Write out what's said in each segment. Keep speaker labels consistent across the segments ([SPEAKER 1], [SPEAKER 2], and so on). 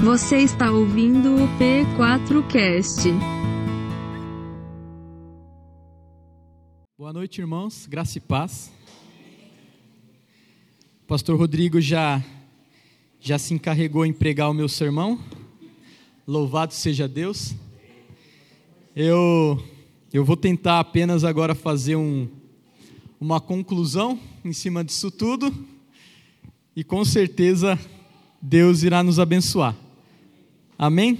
[SPEAKER 1] Você está ouvindo o P4Cast.
[SPEAKER 2] Boa noite, irmãos. Graça e paz. O pastor Rodrigo já já se encarregou em pregar o meu sermão. Louvado seja Deus. Eu eu vou tentar apenas agora fazer um, uma conclusão em cima disso tudo e com certeza Deus irá nos abençoar. Amém?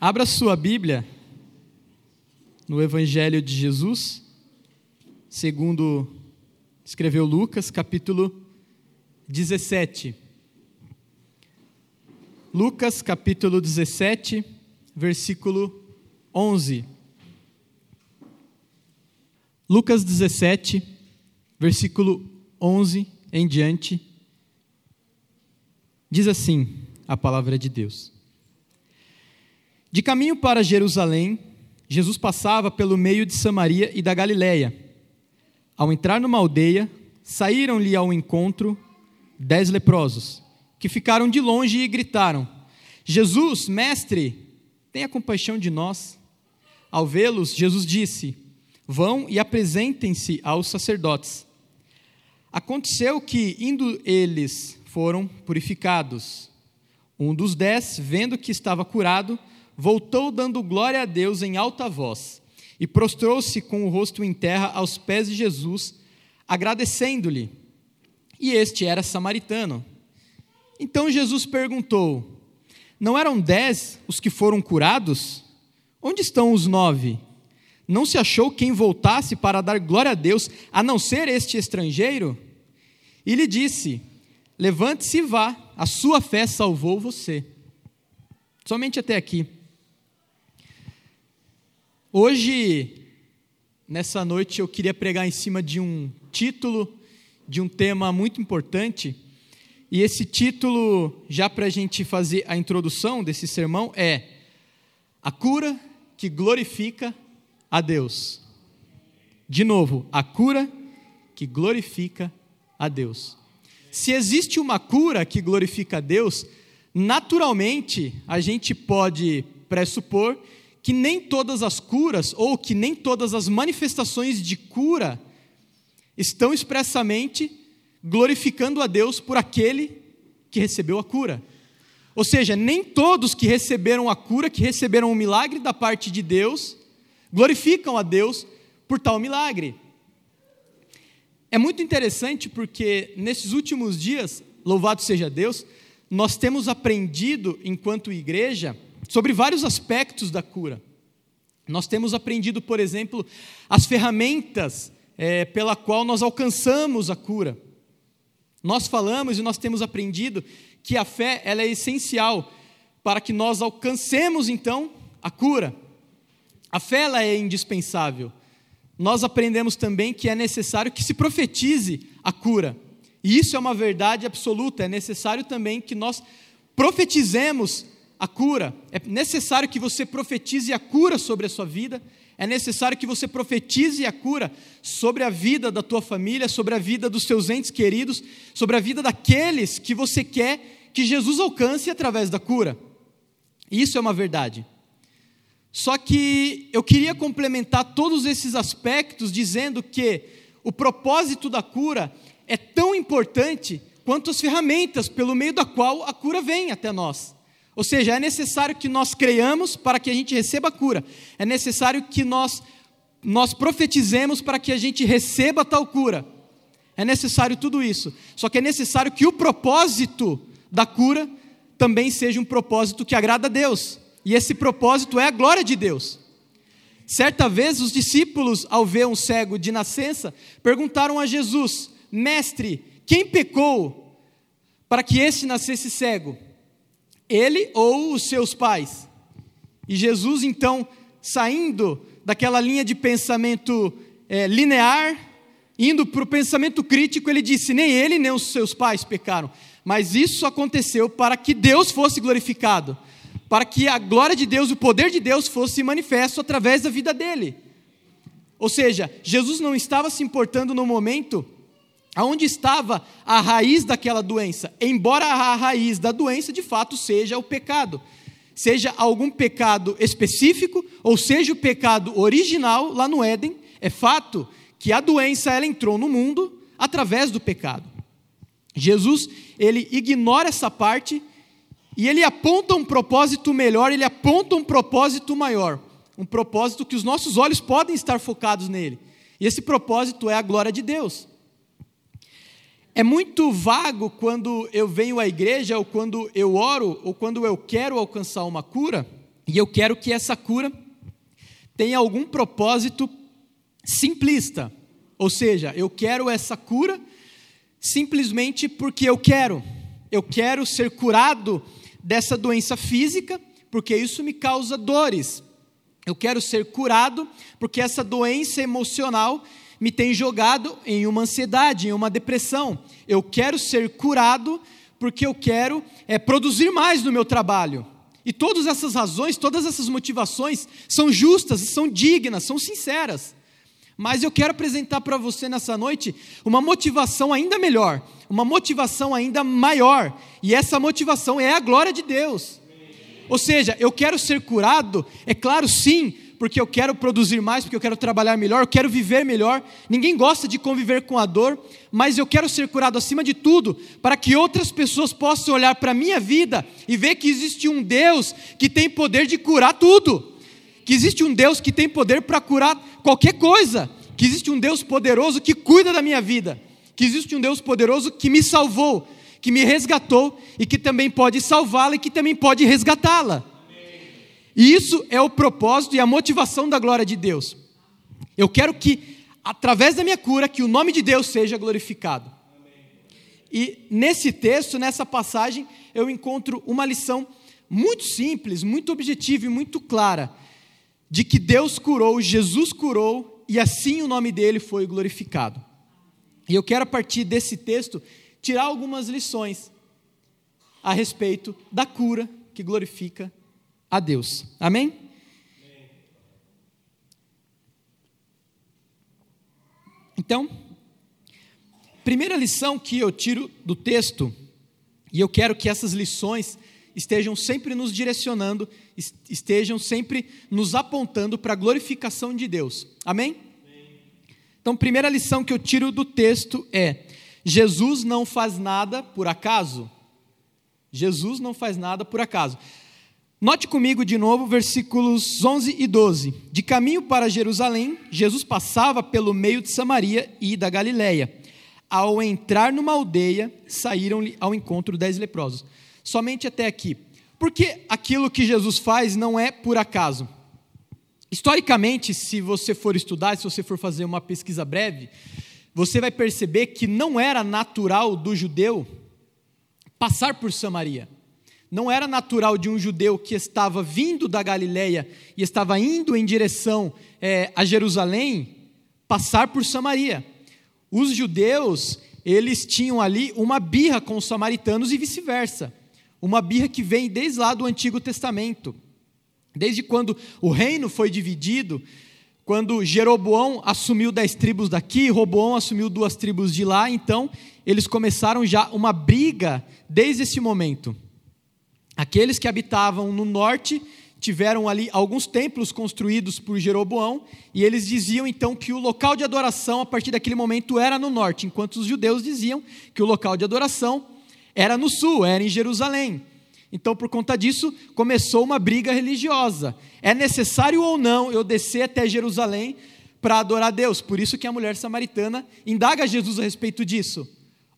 [SPEAKER 2] Abra sua Bíblia no Evangelho de Jesus, segundo escreveu Lucas, capítulo 17. Lucas, capítulo 17, versículo 11. Lucas 17, versículo 11 em diante, diz assim a palavra de Deus. De caminho para Jerusalém, Jesus passava pelo meio de Samaria e da Galiléia. Ao entrar numa aldeia, saíram-lhe ao encontro dez leprosos, que ficaram de longe e gritaram: Jesus, mestre, tenha compaixão de nós. Ao vê-los, Jesus disse: Vão e apresentem-se aos sacerdotes. Aconteceu que, indo eles, foram purificados. Um dos dez, vendo que estava curado, voltou dando glória a Deus em alta voz e prostrou-se com o rosto em terra aos pés de Jesus, agradecendo-lhe. E este era samaritano. Então Jesus perguntou: Não eram dez os que foram curados? Onde estão os nove? Não se achou quem voltasse para dar glória a Deus, a não ser este estrangeiro? E lhe disse: Levante-se e vá, a sua fé salvou você. Somente até aqui. Hoje, nessa noite, eu queria pregar em cima de um título, de um tema muito importante. E esse título, já para a gente fazer a introdução desse sermão, é A Cura que Glorifica a Deus. De novo, a cura que glorifica a Deus. Se existe uma cura que glorifica a Deus, naturalmente a gente pode pressupor que nem todas as curas ou que nem todas as manifestações de cura estão expressamente glorificando a Deus por aquele que recebeu a cura. Ou seja, nem todos que receberam a cura, que receberam o milagre da parte de Deus, glorificam a Deus por tal milagre. É muito interessante porque nesses últimos dias, louvado seja Deus, nós temos aprendido, enquanto igreja, sobre vários aspectos da cura. Nós temos aprendido, por exemplo, as ferramentas é, pela qual nós alcançamos a cura. Nós falamos e nós temos aprendido que a fé ela é essencial para que nós alcancemos então a cura. A fé ela é indispensável. Nós aprendemos também que é necessário que se profetize a cura. E isso é uma verdade absoluta. É necessário também que nós profetizemos a cura. É necessário que você profetize a cura sobre a sua vida. É necessário que você profetize a cura sobre a vida da tua família, sobre a vida dos seus entes queridos, sobre a vida daqueles que você quer que Jesus alcance através da cura. Isso é uma verdade. Só que eu queria complementar todos esses aspectos dizendo que o propósito da cura é tão importante quanto as ferramentas pelo meio da qual a cura vem até nós. Ou seja, é necessário que nós creiamos para que a gente receba a cura. É necessário que nós nós profetizemos para que a gente receba tal cura. É necessário tudo isso. Só que é necessário que o propósito da cura também seja um propósito que agrada a Deus. E esse propósito é a glória de Deus. Certa vez, os discípulos, ao ver um cego de nascença, perguntaram a Jesus: Mestre, quem pecou para que este nascesse cego? Ele ou os seus pais? E Jesus, então, saindo daquela linha de pensamento é, linear, indo para o pensamento crítico, ele disse: Nem ele nem os seus pais pecaram, mas isso aconteceu para que Deus fosse glorificado para que a glória de Deus, o poder de Deus fosse manifesto através da vida dele. Ou seja, Jesus não estava se importando no momento Aonde estava a raiz daquela doença? Embora a raiz da doença de fato seja o pecado, seja algum pecado específico ou seja o pecado original lá no Éden, é fato que a doença ela entrou no mundo através do pecado. Jesus, ele ignora essa parte e ele aponta um propósito melhor, ele aponta um propósito maior, um propósito que os nossos olhos podem estar focados nele. E esse propósito é a glória de Deus. É muito vago quando eu venho à igreja, ou quando eu oro, ou quando eu quero alcançar uma cura, e eu quero que essa cura tenha algum propósito simplista. Ou seja, eu quero essa cura simplesmente porque eu quero. Eu quero ser curado dessa doença física, porque isso me causa dores. Eu quero ser curado porque essa doença emocional me tem jogado em uma ansiedade, em uma depressão. Eu quero ser curado porque eu quero é, produzir mais no meu trabalho. E todas essas razões, todas essas motivações são justas, são dignas, são sinceras. Mas eu quero apresentar para você nessa noite uma motivação ainda melhor, uma motivação ainda maior, e essa motivação é a glória de Deus. Ou seja, eu quero ser curado, é claro, sim, porque eu quero produzir mais, porque eu quero trabalhar melhor, eu quero viver melhor. Ninguém gosta de conviver com a dor, mas eu quero ser curado acima de tudo, para que outras pessoas possam olhar para a minha vida e ver que existe um Deus que tem poder de curar tudo, que existe um Deus que tem poder para curar qualquer coisa, que existe um Deus poderoso que cuida da minha vida, que existe um Deus poderoso que me salvou, que me resgatou e que também pode salvá-la e que também pode resgatá-la. E isso é o propósito e a motivação da glória de Deus. Eu quero que, através da minha cura, que o nome de Deus seja glorificado. E nesse texto, nessa passagem, eu encontro uma lição muito simples, muito objetiva e muito clara, de que Deus curou, Jesus curou, e assim o nome dele foi glorificado. E eu quero, a partir desse texto, tirar algumas lições a respeito da cura que glorifica a Deus. Amém? Então, primeira lição que eu tiro do texto, e eu quero que essas lições estejam sempre nos direcionando, estejam sempre nos apontando para a glorificação de Deus. Amém? Então, primeira lição que eu tiro do texto é: Jesus não faz nada por acaso. Jesus não faz nada por acaso. Note comigo de novo versículos 11 e 12. De caminho para Jerusalém, Jesus passava pelo meio de Samaria e da Galiléia. Ao entrar numa aldeia, saíram-lhe ao encontro dez leprosos. Somente até aqui. Porque aquilo que Jesus faz não é por acaso. Historicamente, se você for estudar, se você for fazer uma pesquisa breve, você vai perceber que não era natural do judeu passar por Samaria não era natural de um judeu que estava vindo da Galileia e estava indo em direção é, a Jerusalém passar por Samaria. Os judeus, eles tinham ali uma birra com os samaritanos e vice-versa. Uma birra que vem desde lá do Antigo Testamento. Desde quando o reino foi dividido, quando Jeroboão assumiu dez tribos daqui, Roboão assumiu duas tribos de lá, então eles começaram já uma briga desde esse momento. Aqueles que habitavam no norte tiveram ali alguns templos construídos por Jeroboão, e eles diziam então que o local de adoração a partir daquele momento era no norte, enquanto os judeus diziam que o local de adoração era no sul, era em Jerusalém. Então, por conta disso, começou uma briga religiosa. É necessário ou não eu descer até Jerusalém para adorar Deus? Por isso que a mulher samaritana indaga Jesus a respeito disso.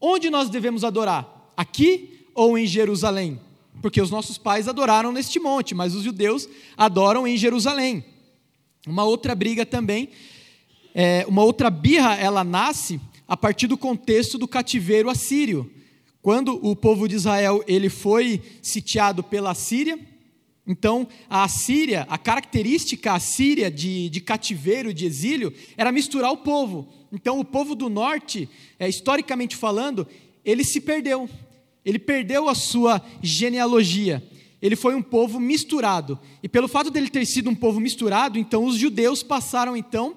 [SPEAKER 2] Onde nós devemos adorar? Aqui ou em Jerusalém? porque os nossos pais adoraram neste monte, mas os judeus adoram em Jerusalém. Uma outra briga também, é, uma outra birra, ela nasce a partir do contexto do cativeiro assírio. Quando o povo de Israel ele foi sitiado pela Síria, então a Síria, a característica assíria de, de cativeiro, de exílio, era misturar o povo. Então o povo do norte, é, historicamente falando, ele se perdeu. Ele perdeu a sua genealogia. Ele foi um povo misturado. E pelo fato dele ter sido um povo misturado, então os judeus passaram então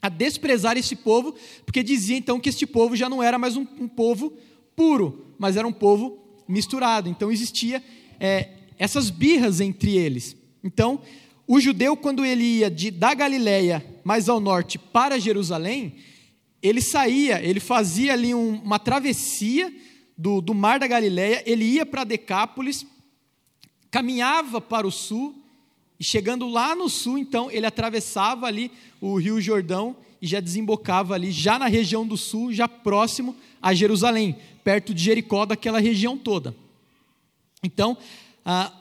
[SPEAKER 2] a desprezar esse povo, porque dizia então que este povo já não era mais um, um povo puro, mas era um povo misturado. Então existia é, essas birras entre eles. Então, o judeu, quando ele ia de, da Galiléia mais ao norte para Jerusalém, ele saía, ele fazia ali um, uma travessia do, do mar da Galiléia, ele ia para Decápolis, caminhava para o sul, e chegando lá no sul, então, ele atravessava ali o rio Jordão e já desembocava ali, já na região do sul, já próximo a Jerusalém, perto de Jericó, daquela região toda. Então, ah,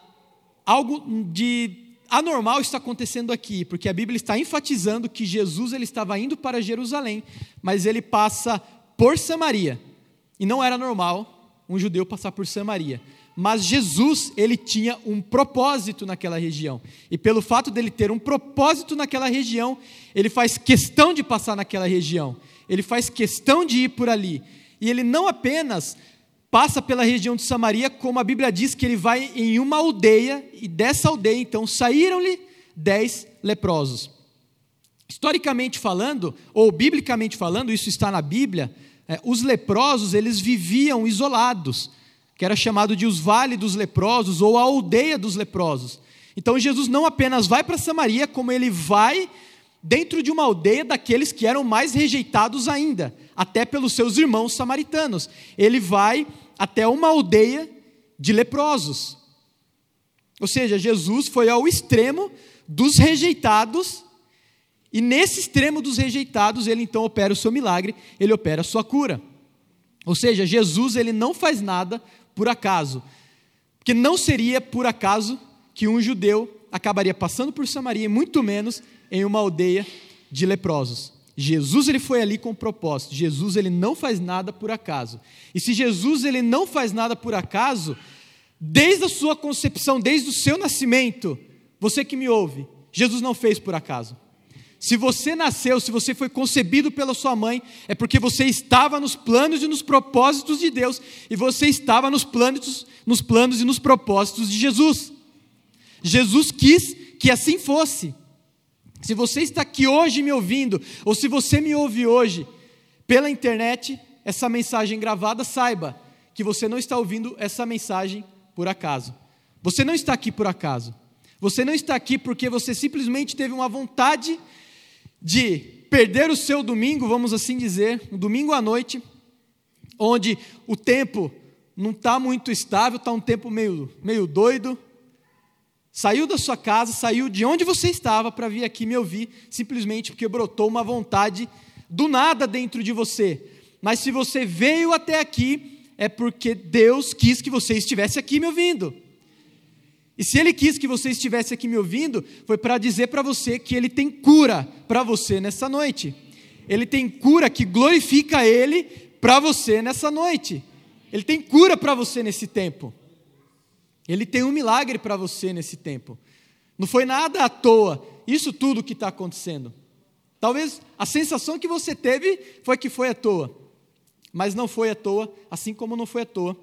[SPEAKER 2] algo de anormal está acontecendo aqui, porque a Bíblia está enfatizando que Jesus ele estava indo para Jerusalém, mas ele passa por Samaria. E não era normal um judeu passar por Samaria. Mas Jesus, ele tinha um propósito naquela região. E pelo fato dele ter um propósito naquela região, ele faz questão de passar naquela região. Ele faz questão de ir por ali. E ele não apenas passa pela região de Samaria, como a Bíblia diz que ele vai em uma aldeia, e dessa aldeia, então, saíram-lhe dez leprosos. Historicamente falando, ou biblicamente falando, isso está na Bíblia, é, os leprosos, eles viviam isolados, que era chamado de os vale dos leprosos, ou a aldeia dos leprosos. Então, Jesus não apenas vai para Samaria, como ele vai dentro de uma aldeia daqueles que eram mais rejeitados ainda, até pelos seus irmãos samaritanos. Ele vai até uma aldeia de leprosos. Ou seja, Jesus foi ao extremo dos rejeitados, e nesse extremo dos rejeitados, ele então opera o seu milagre, ele opera a sua cura. Ou seja, Jesus ele não faz nada por acaso, porque não seria por acaso que um judeu acabaria passando por Samaria, muito menos em uma aldeia de leprosos. Jesus ele foi ali com propósito. Jesus ele não faz nada por acaso. E se Jesus ele não faz nada por acaso, desde a sua concepção, desde o seu nascimento, você que me ouve, Jesus não fez por acaso. Se você nasceu, se você foi concebido pela sua mãe, é porque você estava nos planos e nos propósitos de Deus, e você estava nos planos, nos planos e nos propósitos de Jesus. Jesus quis que assim fosse. Se você está aqui hoje me ouvindo, ou se você me ouve hoje pela internet, essa mensagem gravada, saiba que você não está ouvindo essa mensagem por acaso. Você não está aqui por acaso. Você não está aqui porque você simplesmente teve uma vontade de perder o seu domingo, vamos assim dizer, um domingo à noite, onde o tempo não está muito estável, está um tempo meio, meio doido, Saiu da sua casa, saiu de onde você estava para vir aqui me ouvir, simplesmente porque brotou uma vontade do nada dentro de você. Mas se você veio até aqui, é porque Deus quis que você estivesse aqui me ouvindo. E se Ele quis que você estivesse aqui me ouvindo, foi para dizer para você que Ele tem cura para você nessa noite. Ele tem cura que glorifica Ele para você nessa noite. Ele tem cura para você nesse tempo. Ele tem um milagre para você nesse tempo. Não foi nada à toa, isso tudo que está acontecendo. Talvez a sensação que você teve foi que foi à toa, mas não foi à toa, assim como não foi à toa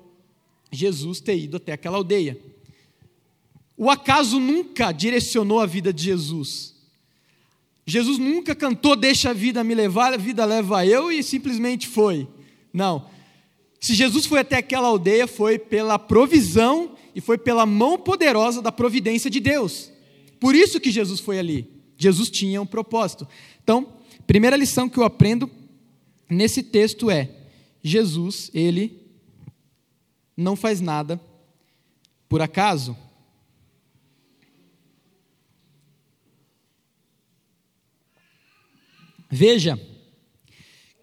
[SPEAKER 2] Jesus ter ido até aquela aldeia. O acaso nunca direcionou a vida de Jesus. Jesus nunca cantou Deixa a vida me levar, a vida leva eu e simplesmente foi. Não. Se Jesus foi até aquela aldeia, foi pela provisão e foi pela mão poderosa da providência de Deus. Por isso que Jesus foi ali. Jesus tinha um propósito. Então, primeira lição que eu aprendo nesse texto é: Jesus, ele não faz nada por acaso. Veja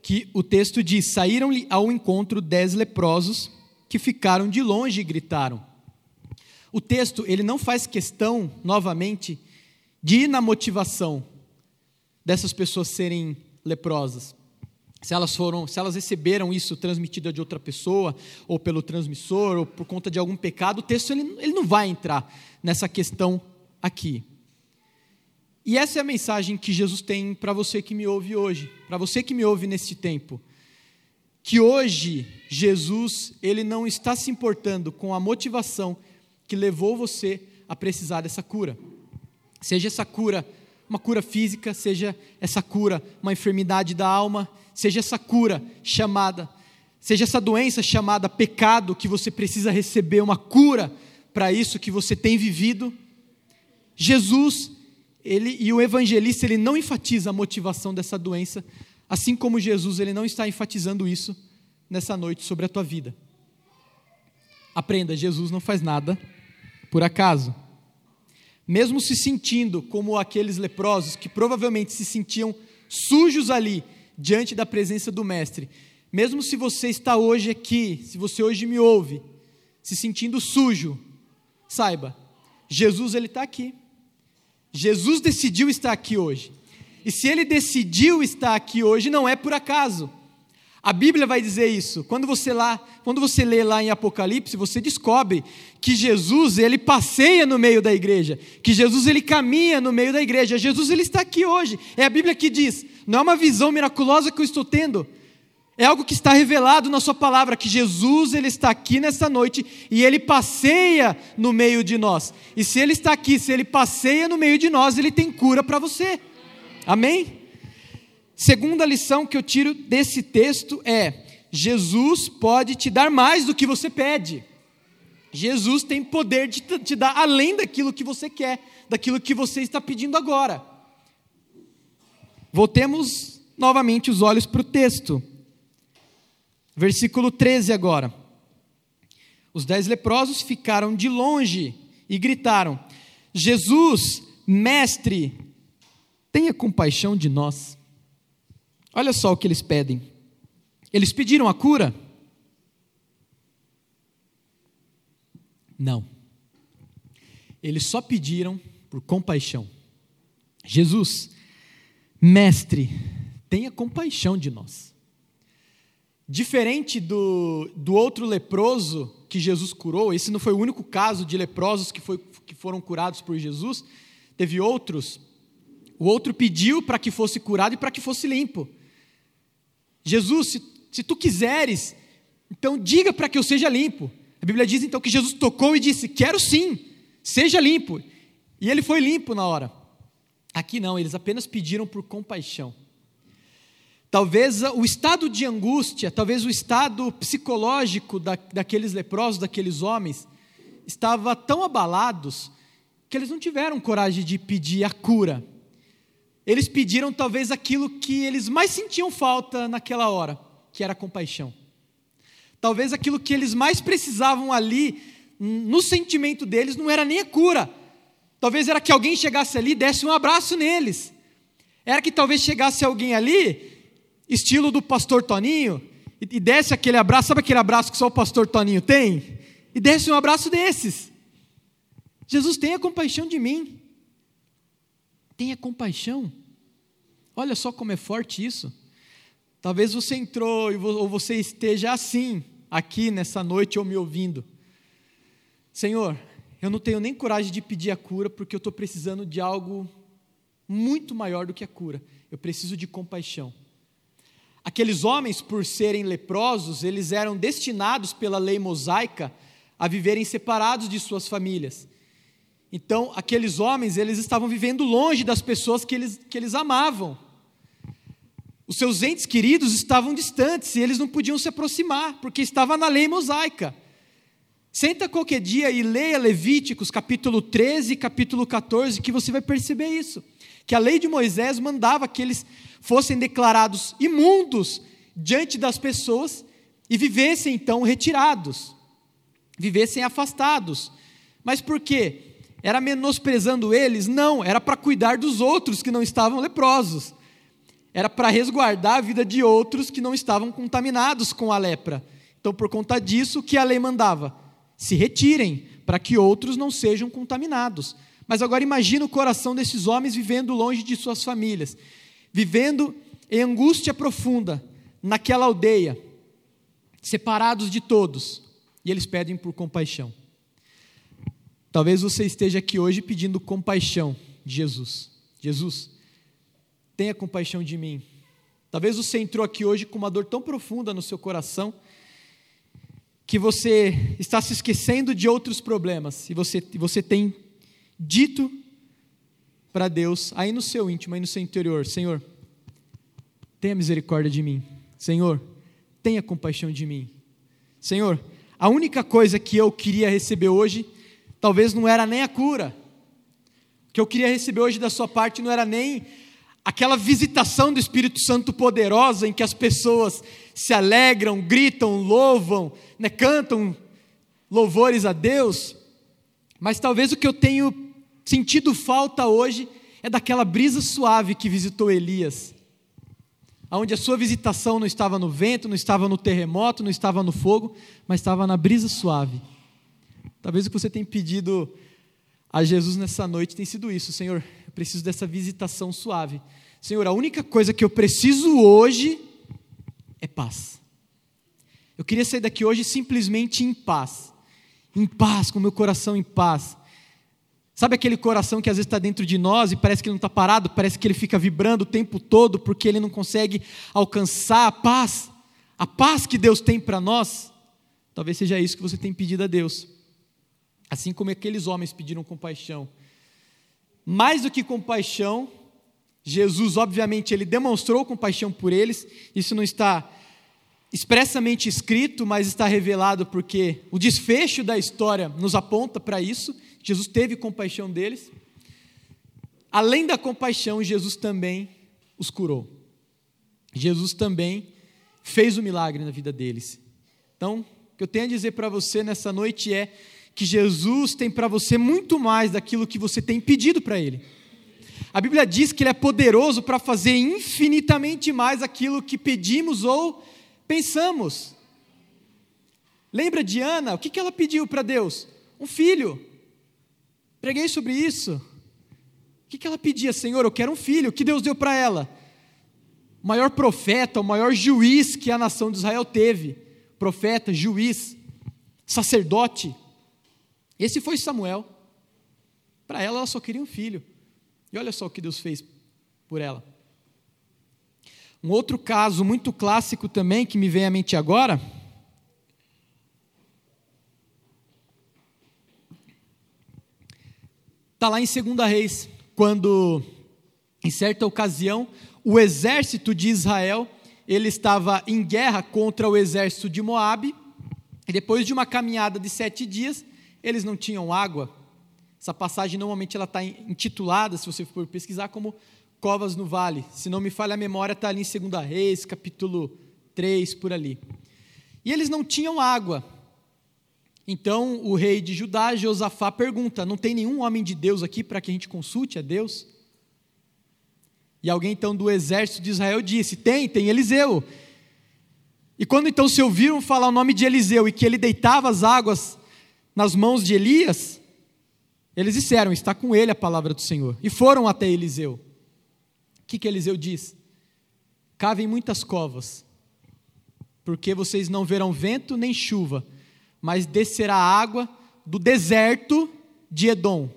[SPEAKER 2] que o texto diz: Saíram-lhe ao encontro dez leprosos que ficaram de longe e gritaram: o texto ele não faz questão, novamente, de ir na motivação dessas pessoas serem leprosas. Se elas foram, se elas receberam isso transmitido de outra pessoa, ou pelo transmissor, ou por conta de algum pecado, o texto ele, ele não vai entrar nessa questão aqui. E essa é a mensagem que Jesus tem para você que me ouve hoje, para você que me ouve neste tempo. Que hoje Jesus, ele não está se importando com a motivação que levou você a precisar dessa cura. Seja essa cura uma cura física, seja essa cura uma enfermidade da alma, seja essa cura chamada, seja essa doença chamada pecado, que você precisa receber uma cura para isso que você tem vivido. Jesus, ele e o evangelista, ele não enfatiza a motivação dessa doença, assim como Jesus, ele não está enfatizando isso nessa noite sobre a tua vida. Aprenda, Jesus não faz nada por acaso. Mesmo se sentindo como aqueles leprosos que provavelmente se sentiam sujos ali diante da presença do Mestre, mesmo se você está hoje aqui, se você hoje me ouve, se sentindo sujo, saiba, Jesus ele está aqui. Jesus decidiu estar aqui hoje. E se ele decidiu estar aqui hoje, não é por acaso. A Bíblia vai dizer isso. Quando você lá, quando você lê lá em Apocalipse, você descobre que Jesus, ele passeia no meio da igreja, que Jesus ele caminha no meio da igreja. Jesus ele está aqui hoje. É a Bíblia que diz, não é uma visão miraculosa que eu estou tendo. É algo que está revelado na sua palavra que Jesus ele está aqui nessa noite e ele passeia no meio de nós. E se ele está aqui, se ele passeia no meio de nós, ele tem cura para você. Amém? Segunda lição que eu tiro desse texto é: Jesus pode te dar mais do que você pede. Jesus tem poder de te dar além daquilo que você quer, daquilo que você está pedindo agora. Voltemos novamente os olhos para o texto. Versículo 13 agora. Os dez leprosos ficaram de longe e gritaram: Jesus, mestre, tenha compaixão de nós. Olha só o que eles pedem. Eles pediram a cura? Não. Eles só pediram por compaixão. Jesus, mestre, tenha compaixão de nós. Diferente do, do outro leproso que Jesus curou, esse não foi o único caso de leprosos que, foi, que foram curados por Jesus, teve outros. O outro pediu para que fosse curado e para que fosse limpo. Jesus, se, se tu quiseres, então diga para que eu seja limpo. A Bíblia diz então que Jesus tocou e disse: Quero sim, seja limpo. E ele foi limpo na hora. Aqui não, eles apenas pediram por compaixão. Talvez o estado de angústia, talvez o estado psicológico da, daqueles leprosos, daqueles homens, estava tão abalados que eles não tiveram coragem de pedir a cura eles pediram talvez aquilo que eles mais sentiam falta naquela hora, que era compaixão. Talvez aquilo que eles mais precisavam ali, no sentimento deles, não era nem a cura. Talvez era que alguém chegasse ali e desse um abraço neles. Era que talvez chegasse alguém ali, estilo do pastor Toninho, e desse aquele abraço, sabe aquele abraço que só o pastor Toninho tem? E desse um abraço desses. Jesus tenha compaixão de mim. Tenha compaixão. Olha só como é forte isso. Talvez você entrou ou você esteja assim, aqui nessa noite ou me ouvindo. Senhor, eu não tenho nem coragem de pedir a cura porque eu estou precisando de algo muito maior do que a cura. Eu preciso de compaixão. Aqueles homens, por serem leprosos, eles eram destinados pela lei mosaica a viverem separados de suas famílias. Então, aqueles homens, eles estavam vivendo longe das pessoas que eles, que eles amavam. Os seus entes queridos estavam distantes e eles não podiam se aproximar, porque estava na lei mosaica. Senta qualquer dia e leia Levíticos, capítulo 13 e capítulo 14, que você vai perceber isso. Que a lei de Moisés mandava que eles fossem declarados imundos diante das pessoas e vivessem então retirados, vivessem afastados. Mas por quê? Era menosprezando eles? Não, era para cuidar dos outros que não estavam leprosos. Era para resguardar a vida de outros que não estavam contaminados com a lepra. Então, por conta disso, o que a lei mandava? Se retirem, para que outros não sejam contaminados. Mas agora imagina o coração desses homens vivendo longe de suas famílias, vivendo em angústia profunda, naquela aldeia, separados de todos, e eles pedem por compaixão. Talvez você esteja aqui hoje pedindo compaixão de Jesus. Jesus, tenha compaixão de mim. Talvez você entrou aqui hoje com uma dor tão profunda no seu coração que você está se esquecendo de outros problemas e você, você tem dito para Deus, aí no seu íntimo, aí no seu interior: Senhor, tenha misericórdia de mim. Senhor, tenha compaixão de mim. Senhor, a única coisa que eu queria receber hoje, talvez não era nem a cura. O que eu queria receber hoje da sua parte não era nem aquela visitação do Espírito Santo poderosa em que as pessoas se alegram, gritam, louvam, né, cantam louvores a Deus. Mas talvez o que eu tenho sentido falta hoje é daquela brisa suave que visitou Elias onde a sua visitação não estava no vento, não estava no terremoto, não estava no fogo, mas estava na brisa suave. Talvez o que você tem pedido a Jesus nessa noite tem sido isso, Senhor, eu preciso dessa visitação suave. Senhor, a única coisa que eu preciso hoje é paz. Eu queria sair daqui hoje simplesmente em paz, em paz, com meu coração em paz, Sabe aquele coração que às vezes está dentro de nós e parece que não está parado, parece que ele fica vibrando o tempo todo porque ele não consegue alcançar a paz, a paz que Deus tem para nós? Talvez seja isso que você tem pedido a Deus. Assim como aqueles homens pediram compaixão. Mais do que compaixão, Jesus, obviamente, ele demonstrou compaixão por eles. Isso não está expressamente escrito, mas está revelado porque o desfecho da história nos aponta para isso. Jesus teve compaixão deles. Além da compaixão, Jesus também os curou. Jesus também fez o milagre na vida deles. Então, o que eu tenho a dizer para você nessa noite é que Jesus tem para você muito mais daquilo que você tem pedido para Ele. A Bíblia diz que Ele é poderoso para fazer infinitamente mais aquilo que pedimos ou pensamos. Lembra de Ana? O que ela pediu para Deus? Um filho. Preguei sobre isso. O que ela pedia, Senhor? Eu quero um filho. O que Deus deu para ela? O maior profeta, o maior juiz que a nação de Israel teve. Profeta, juiz, sacerdote. Esse foi Samuel. Para ela, ela só queria um filho. E olha só o que Deus fez por ela. Um outro caso muito clássico também que me vem à mente agora. Está lá em 2 Reis, quando, em certa ocasião, o exército de Israel ele estava em guerra contra o exército de Moabe, e depois de uma caminhada de sete dias, eles não tinham água. Essa passagem normalmente ela está intitulada, se você for pesquisar, como covas no vale. Se não me falha a memória, está ali em 2 Reis, capítulo 3, por ali. E eles não tinham água. Então o rei de Judá, Josafá, pergunta: Não tem nenhum homem de Deus aqui para que a gente consulte a Deus? E alguém então do exército de Israel disse: Tem, tem Eliseu. E quando então se ouviram falar o nome de Eliseu e que ele deitava as águas nas mãos de Elias, eles disseram: Está com ele a palavra do Senhor. E foram até Eliseu que, que Eliseu diz? Cavem muitas covas, porque vocês não verão vento nem chuva, mas descerá água do deserto de Edom.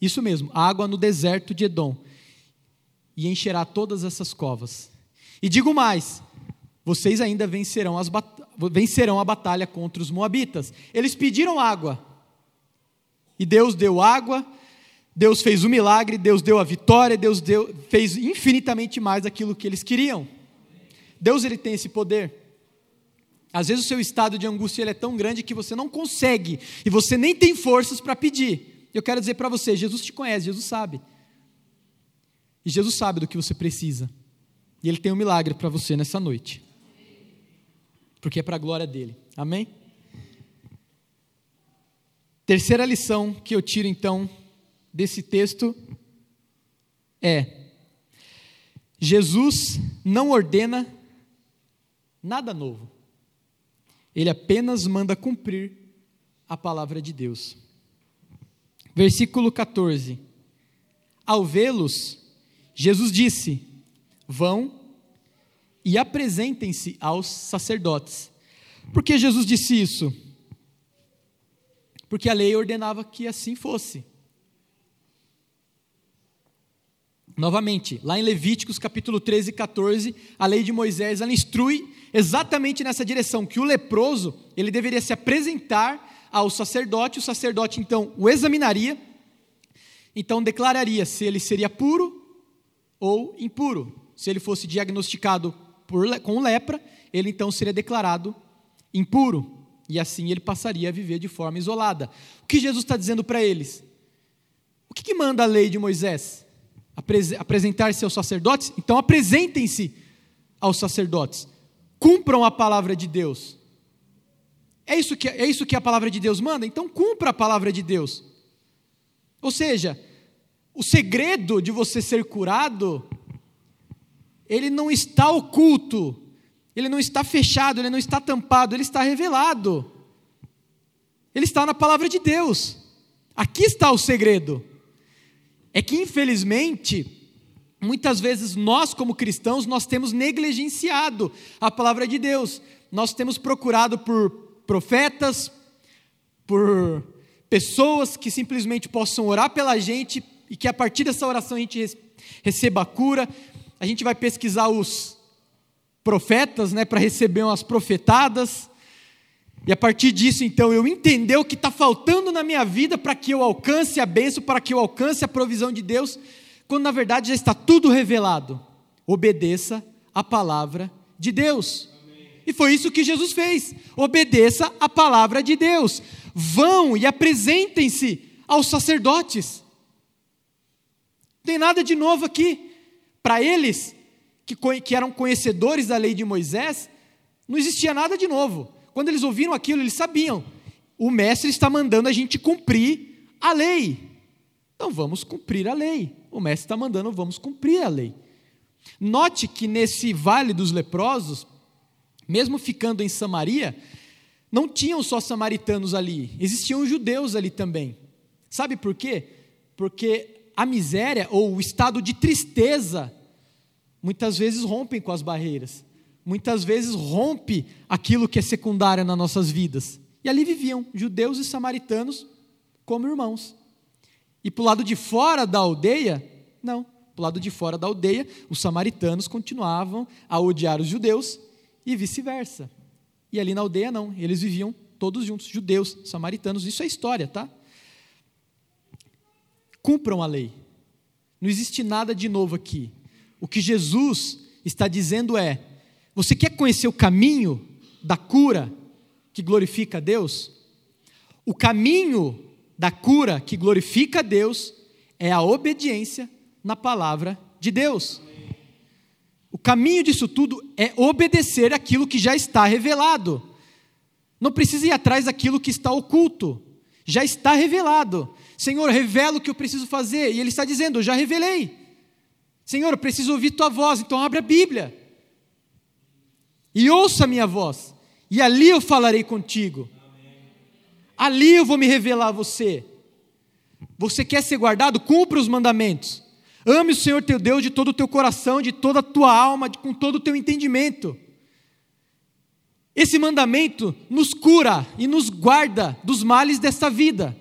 [SPEAKER 2] Isso mesmo, água no deserto de Edom. E encherá todas essas covas. E digo mais: vocês ainda vencerão, as vencerão a batalha contra os Moabitas. Eles pediram água. E Deus deu água, Deus fez o milagre, Deus deu a vitória, Deus deu, fez infinitamente mais daquilo que eles queriam. Deus ele tem esse poder. Às vezes o seu estado de angústia é tão grande que você não consegue e você nem tem forças para pedir. Eu quero dizer para você, Jesus te conhece, Jesus sabe. E Jesus sabe do que você precisa. E ele tem um milagre para você nessa noite. Porque é para a glória dele. Amém? Terceira lição que eu tiro então desse texto é: Jesus não ordena nada novo, ele apenas manda cumprir a palavra de Deus. Versículo 14: Ao vê-los, Jesus disse: Vão e apresentem-se aos sacerdotes. Por que Jesus disse isso? Porque a lei ordenava que assim fosse. Novamente, lá em Levíticos capítulo 13 e 14, a lei de Moisés ela instrui exatamente nessa direção, que o leproso, ele deveria se apresentar ao sacerdote, o sacerdote então o examinaria, então declararia se ele seria puro ou impuro. Se ele fosse diagnosticado por, com lepra, ele então seria declarado impuro. E assim ele passaria a viver de forma isolada. O que Jesus está dizendo para eles? O que, que, manda a lei de Moisés? Apresentar-se aos sacerdotes? Então apresentem-se aos sacerdotes. Cumpram a palavra de Deus. É isso, que, é isso que a palavra de Deus manda? Então cumpra a palavra de Deus. Ou seja, o segredo de você ser curado, ele não está oculto, ele não está fechado, ele não está tampado, ele está revelado. Ele está na palavra de Deus. Aqui está o segredo. É que infelizmente, muitas vezes nós como cristãos, nós temos negligenciado a palavra de Deus. Nós temos procurado por profetas, por pessoas que simplesmente possam orar pela gente e que a partir dessa oração a gente receba a cura. A gente vai pesquisar os profetas, né, para receber umas profetadas. E a partir disso, então, eu entender o que está faltando na minha vida para que eu alcance a bênção, para que eu alcance a provisão de Deus, quando na verdade já está tudo revelado. Obedeça a palavra de Deus. E foi isso que Jesus fez. Obedeça a palavra de Deus vão e apresentem-se aos sacerdotes. Não tem nada de novo aqui. Para eles, que, que eram conhecedores da lei de Moisés, não existia nada de novo. Quando eles ouviram aquilo, eles sabiam: o mestre está mandando a gente cumprir a lei. Então vamos cumprir a lei. O mestre está mandando, vamos cumprir a lei. Note que nesse vale dos leprosos, mesmo ficando em Samaria, não tinham só samaritanos ali, existiam judeus ali também. Sabe por quê? Porque a miséria ou o estado de tristeza muitas vezes rompem com as barreiras. Muitas vezes rompe aquilo que é secundário nas nossas vidas. E ali viviam judeus e samaritanos como irmãos. E para o lado de fora da aldeia, não. Para o lado de fora da aldeia, os samaritanos continuavam a odiar os judeus e vice-versa. E ali na aldeia não, eles viviam todos juntos, judeus, samaritanos, isso é história, tá? Cumpram a lei. Não existe nada de novo aqui. O que Jesus está dizendo é: você quer conhecer o caminho da cura que glorifica a Deus? O caminho da cura que glorifica a Deus é a obediência na palavra de Deus. O caminho disso tudo é obedecer aquilo que já está revelado. Não precisa ir atrás daquilo que está oculto. Já está revelado. Senhor, revela o que eu preciso fazer. E Ele está dizendo: Eu já revelei. Senhor, eu preciso ouvir tua voz. Então abre a Bíblia. E ouça a minha voz. E ali eu falarei contigo. Ali eu vou me revelar a você. Você quer ser guardado? Cumpra os mandamentos. Ame o Senhor teu Deus de todo o teu coração, de toda a tua alma, de, com todo o teu entendimento. Esse mandamento nos cura e nos guarda dos males desta vida.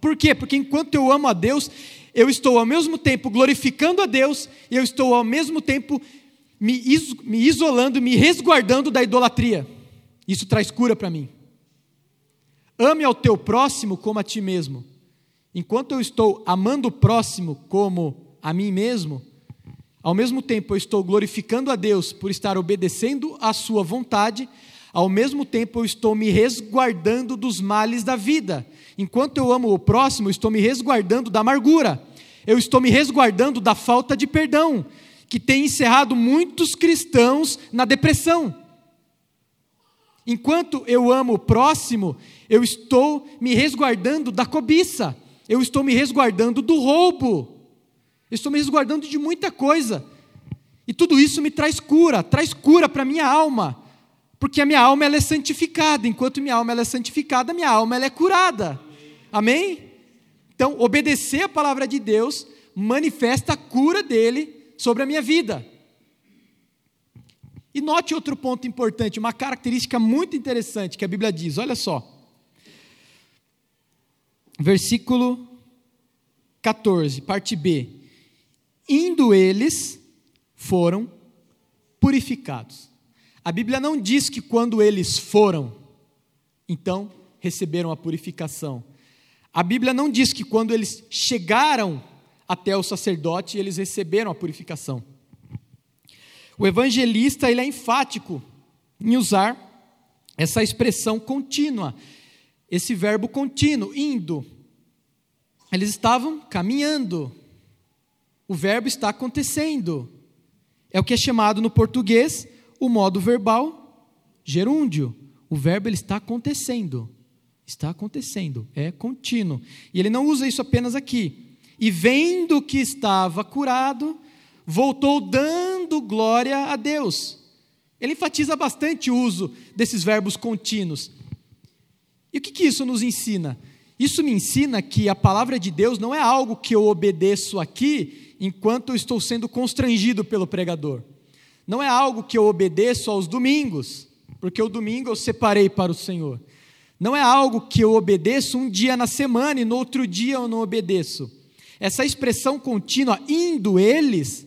[SPEAKER 2] Por quê? Porque enquanto eu amo a Deus, eu estou ao mesmo tempo glorificando a Deus e eu estou ao mesmo tempo me, me isolando, me resguardando da idolatria. Isso traz cura para mim. Ame ao teu próximo como a ti mesmo. Enquanto eu estou amando o próximo como a mim mesmo, ao mesmo tempo eu estou glorificando a Deus por estar obedecendo à Sua vontade, ao mesmo tempo eu estou me resguardando dos males da vida. Enquanto eu amo o próximo, eu estou me resguardando da amargura, eu estou me resguardando da falta de perdão, que tem encerrado muitos cristãos na depressão. Enquanto eu amo o próximo, eu estou me resguardando da cobiça, eu estou me resguardando do roubo. Eu estou me resguardando de muita coisa. E tudo isso me traz cura, traz cura para a minha alma. Porque a minha alma ela é santificada. Enquanto minha alma ela é santificada, minha alma ela é curada. Amém? Então, obedecer a palavra de Deus manifesta a cura dele sobre a minha vida. E note outro ponto importante, uma característica muito interessante que a Bíblia diz, olha só. Versículo 14, parte B indo eles, foram purificados. A Bíblia não diz que quando eles foram, então receberam a purificação. A Bíblia não diz que quando eles chegaram até o sacerdote, eles receberam a purificação. O evangelista ele é enfático em usar essa expressão contínua, esse verbo contínuo, indo. Eles estavam caminhando. O verbo está acontecendo. É o que é chamado no português o modo verbal gerúndio. O verbo ele está acontecendo. Está acontecendo, é contínuo. E ele não usa isso apenas aqui. E vendo que estava curado, voltou dando glória a Deus. Ele enfatiza bastante o uso desses verbos contínuos. E o que, que isso nos ensina? Isso me ensina que a palavra de Deus não é algo que eu obedeço aqui enquanto eu estou sendo constrangido pelo pregador. Não é algo que eu obedeço aos domingos, porque o domingo eu separei para o Senhor. Não é algo que eu obedeço um dia na semana e no outro dia eu não obedeço. Essa expressão contínua, indo eles,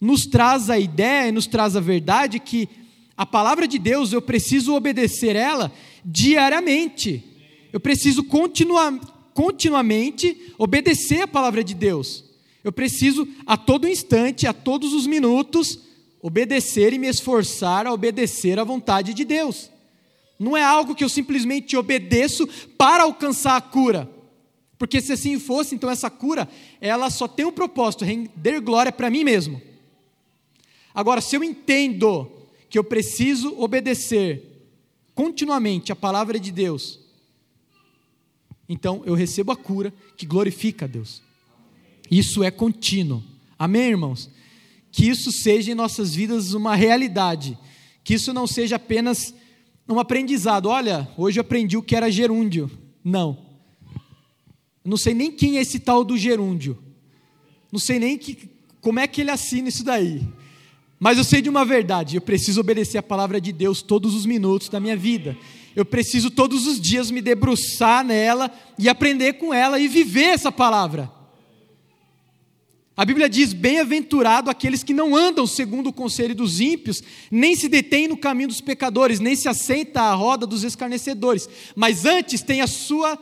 [SPEAKER 2] nos traz a ideia, nos traz a verdade que a palavra de Deus eu preciso obedecer ela diariamente. Eu preciso continua, continuamente obedecer a palavra de Deus. Eu preciso a todo instante, a todos os minutos, obedecer e me esforçar a obedecer à vontade de Deus. Não é algo que eu simplesmente obedeço para alcançar a cura. Porque se assim fosse, então essa cura, ela só tem um propósito, render glória para mim mesmo. Agora, se eu entendo que eu preciso obedecer continuamente a palavra de Deus, então eu recebo a cura que glorifica a Deus. Isso é contínuo. Amém, irmãos? Que isso seja em nossas vidas uma realidade. Que isso não seja apenas um aprendizado. Olha, hoje eu aprendi o que era gerúndio. Não. Eu não sei nem quem é esse tal do gerúndio. Não sei nem que, como é que ele assina isso daí. Mas eu sei de uma verdade: eu preciso obedecer a palavra de Deus todos os minutos da minha vida. Eu preciso todos os dias me debruçar nela e aprender com ela e viver essa palavra. A Bíblia diz: Bem-aventurado aqueles que não andam segundo o conselho dos ímpios, nem se detêm no caminho dos pecadores, nem se assenta à roda dos escarnecedores, mas antes tem a sua,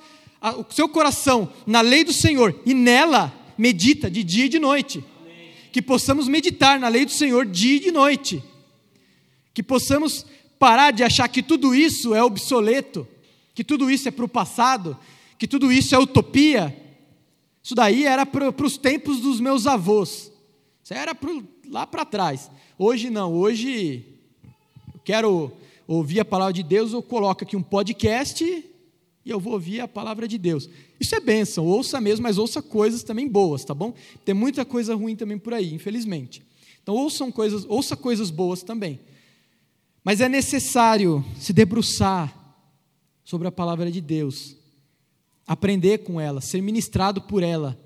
[SPEAKER 2] o seu coração na lei do Senhor e nela medita de dia e de noite que possamos meditar na lei do Senhor dia e de noite, que possamos parar de achar que tudo isso é obsoleto, que tudo isso é para o passado, que tudo isso é utopia. Isso daí era para os tempos dos meus avós, isso era pro, lá para trás. Hoje não, hoje eu quero ouvir a palavra de Deus, eu coloco aqui um podcast e eu vou ouvir a palavra de Deus. Isso é bênção, ouça mesmo, mas ouça coisas também boas, tá bom? Tem muita coisa ruim também por aí, infelizmente. Então ouçam coisas, ouça coisas boas também. Mas é necessário se debruçar sobre a palavra de Deus, aprender com ela, ser ministrado por ela,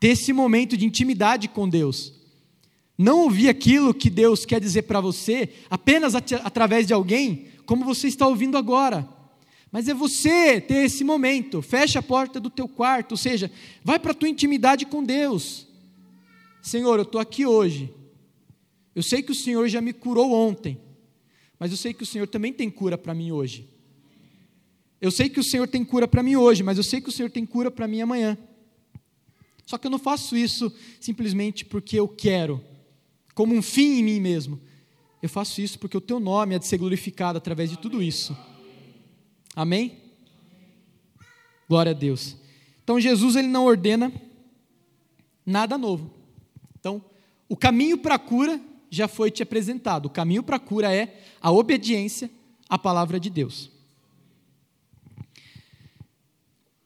[SPEAKER 2] ter esse momento de intimidade com Deus. Não ouvir aquilo que Deus quer dizer para você apenas at através de alguém, como você está ouvindo agora. Mas é você ter esse momento. Fecha a porta do teu quarto, ou seja, vai para a tua intimidade com Deus. Senhor, eu estou aqui hoje. Eu sei que o Senhor já me curou ontem, mas eu sei que o Senhor também tem cura para mim hoje. Eu sei que o Senhor tem cura para mim hoje, mas eu sei que o Senhor tem cura para mim amanhã. Só que eu não faço isso simplesmente porque eu quero, como um fim em mim mesmo. Eu faço isso porque o teu nome é de ser glorificado através de tudo isso. Amém? Glória a Deus. Então Jesus ele não ordena nada novo. Então, o caminho para a cura já foi te apresentado. O caminho para a cura é a obediência à palavra de Deus.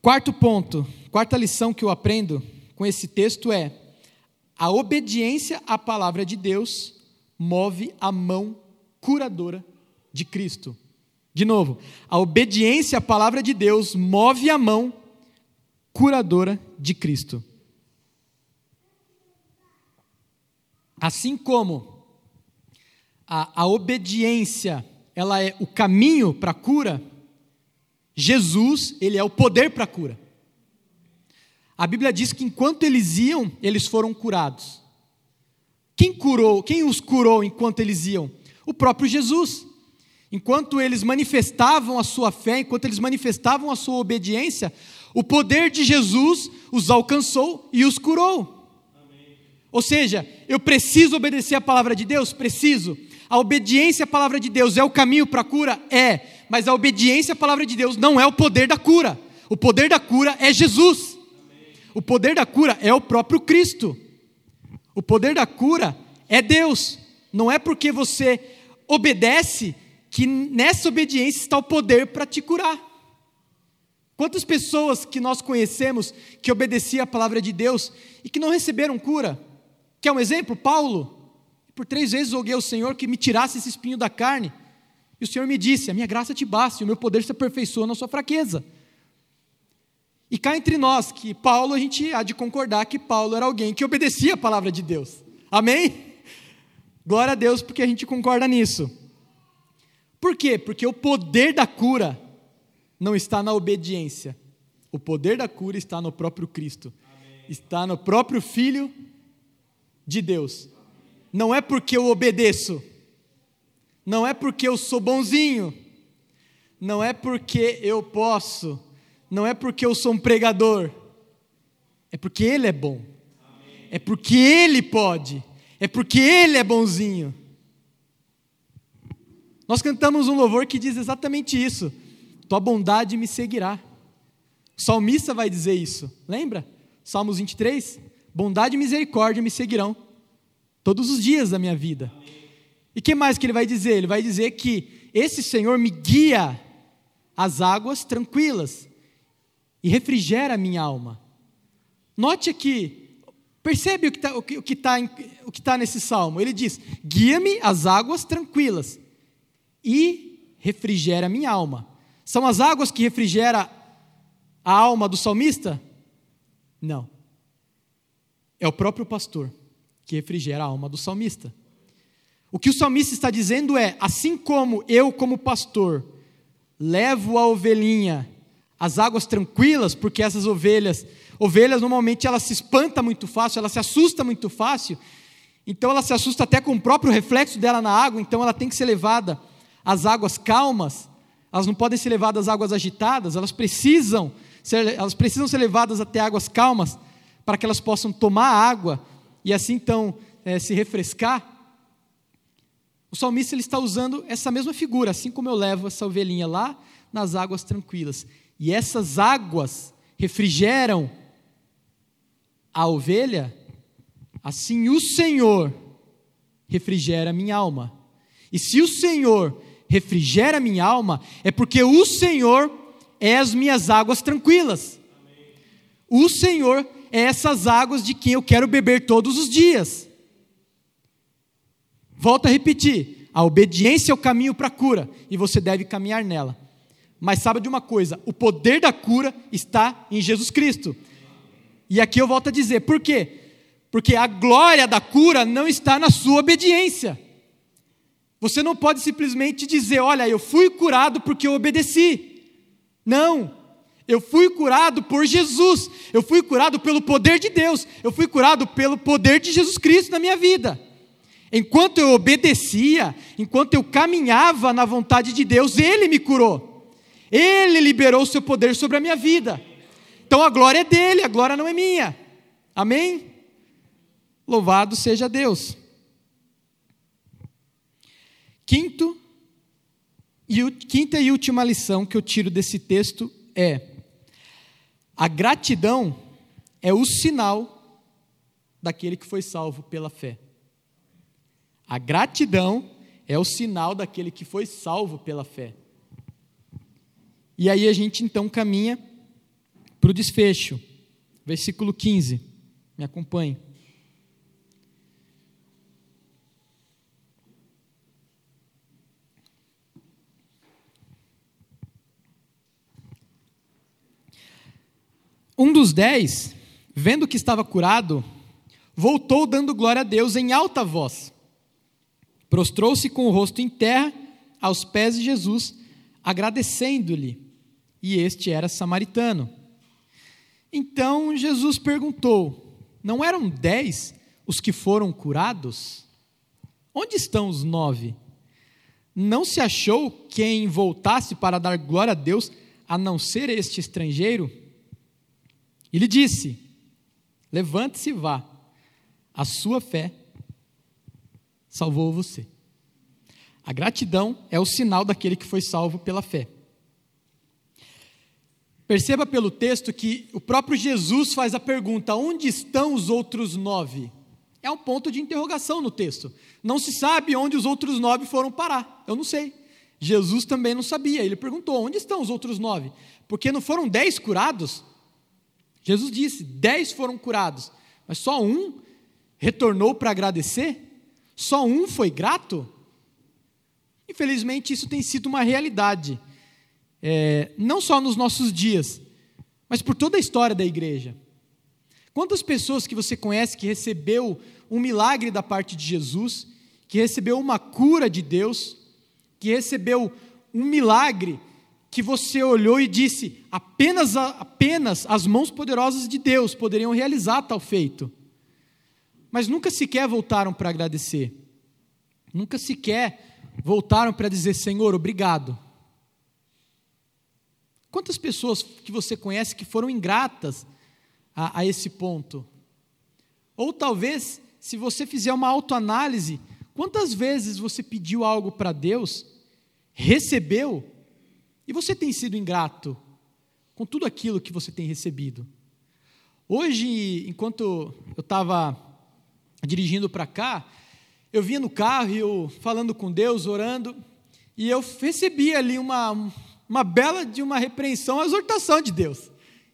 [SPEAKER 2] Quarto ponto, quarta lição que eu aprendo com esse texto é: a obediência à palavra de Deus move a mão curadora de Cristo. De novo, a obediência à palavra de Deus move a mão curadora de Cristo. Assim como a, a obediência ela é o caminho para a cura, Jesus ele é o poder para a cura. A Bíblia diz que enquanto eles iam, eles foram curados. Quem curou? Quem os curou enquanto eles iam? O próprio Jesus. Enquanto eles manifestavam a sua fé, enquanto eles manifestavam a sua obediência, O poder de Jesus os alcançou e os curou. Amém. Ou seja, eu preciso obedecer a palavra de Deus? Preciso. A obediência à palavra de Deus é o caminho para a cura? É. Mas a obediência à palavra de Deus não é o poder da cura. O poder da cura é Jesus. Amém. O poder da cura é o próprio Cristo. O poder da cura é Deus. Não é porque você obedece que nessa obediência está o poder para te curar. Quantas pessoas que nós conhecemos que obedeciam a palavra de Deus e que não receberam cura? Quer um exemplo? Paulo. Por três vezes roguei ao Senhor que me tirasse esse espinho da carne. E o Senhor me disse: A minha graça te basta, e o meu poder se aperfeiçoa na sua fraqueza. E cá entre nós, que Paulo, a gente há de concordar que Paulo era alguém que obedecia a palavra de Deus. Amém? Glória a Deus, porque a gente concorda nisso. Por quê? Porque o poder da cura não está na obediência. O poder da cura está no próprio Cristo. Amém. Está no próprio Filho de Deus. Não é porque eu obedeço. Não é porque eu sou bonzinho. Não é porque eu posso. Não é porque eu sou um pregador. É porque Ele é bom. Amém. É porque Ele pode. É porque Ele é bonzinho. Nós cantamos um louvor que diz exatamente isso tua bondade me seguirá. O salmista vai dizer isso, lembra? Salmos 23: bondade e misericórdia me seguirão todos os dias da minha vida. E que mais que ele vai dizer? Ele vai dizer que esse Senhor me guia às águas tranquilas e refrigera a minha alma. Note aqui, percebe o que está tá, que tá nesse salmo? Ele diz: guia-me às águas tranquilas e refrigera minha alma. São as águas que refrigera a alma do salmista? Não. É o próprio pastor que refrigera a alma do salmista. O que o salmista está dizendo é: assim como eu, como pastor, levo a ovelhinha às águas tranquilas, porque essas ovelhas, ovelhas normalmente elas se espanta muito fácil, ela se assusta muito fácil, então ela se assusta até com o próprio reflexo dela na água, então ela tem que ser levada às águas calmas elas não podem ser levadas às águas agitadas, elas precisam ser, elas precisam ser levadas até águas calmas para que elas possam tomar água e assim então é, se refrescar. O salmista ele está usando essa mesma figura, assim como eu levo essa ovelhinha lá nas águas tranquilas. E essas águas refrigeram a ovelha, assim o Senhor refrigera a minha alma. E se o Senhor refrigera minha alma, é porque o Senhor é as minhas águas tranquilas. O Senhor é essas águas de quem eu quero beber todos os dias. Volto a repetir: a obediência é o caminho para a cura e você deve caminhar nela. Mas sabe de uma coisa: o poder da cura está em Jesus Cristo. E aqui eu volto a dizer: por quê? Porque a glória da cura não está na sua obediência. Você não pode simplesmente dizer: Olha, eu fui curado porque eu obedeci. Não. Eu fui curado por Jesus. Eu fui curado pelo poder de Deus. Eu fui curado pelo poder de Jesus Cristo na minha vida. Enquanto eu obedecia, enquanto eu caminhava na vontade de Deus, Ele me curou. Ele liberou o seu poder sobre a minha vida. Então a glória é dele, a glória não é minha. Amém? Louvado seja Deus. Quinto, e quinta e última lição que eu tiro desse texto é: a gratidão é o sinal daquele que foi salvo pela fé. A gratidão é o sinal daquele que foi salvo pela fé. E aí a gente então caminha para o desfecho. Versículo 15. Me acompanhe. Um dos dez, vendo que estava curado, voltou dando glória a Deus em alta voz. Prostrou-se com o rosto em terra aos pés de Jesus, agradecendo-lhe. E este era samaritano. Então Jesus perguntou: Não eram dez os que foram curados? Onde estão os nove? Não se achou quem voltasse para dar glória a Deus, a não ser este estrangeiro? E lhe disse: Levante-se e vá, a sua fé salvou você. A gratidão é o sinal daquele que foi salvo pela fé. Perceba pelo texto que o próprio Jesus faz a pergunta: onde estão os outros nove? É um ponto de interrogação no texto. Não se sabe onde os outros nove foram parar. Eu não sei. Jesus também não sabia. Ele perguntou: onde estão os outros nove? Porque não foram dez curados? Jesus disse: dez foram curados, mas só um retornou para agradecer? Só um foi grato? Infelizmente, isso tem sido uma realidade, é, não só nos nossos dias, mas por toda a história da igreja. Quantas pessoas que você conhece que recebeu um milagre da parte de Jesus, que recebeu uma cura de Deus, que recebeu um milagre que você olhou e disse: apenas, apenas as mãos poderosas de Deus poderiam realizar tal feito. Mas nunca sequer voltaram para agradecer, nunca sequer voltaram para dizer: Senhor, obrigado. Quantas pessoas que você conhece que foram ingratas a, a esse ponto? Ou talvez, se você fizer uma autoanálise, quantas vezes você pediu algo para Deus, recebeu, e você tem sido ingrato com tudo aquilo que você tem recebido. Hoje, enquanto eu estava dirigindo para cá, eu vinha no carro e eu falando com Deus, orando, e eu recebi ali uma, uma bela de uma repreensão, uma exortação de Deus.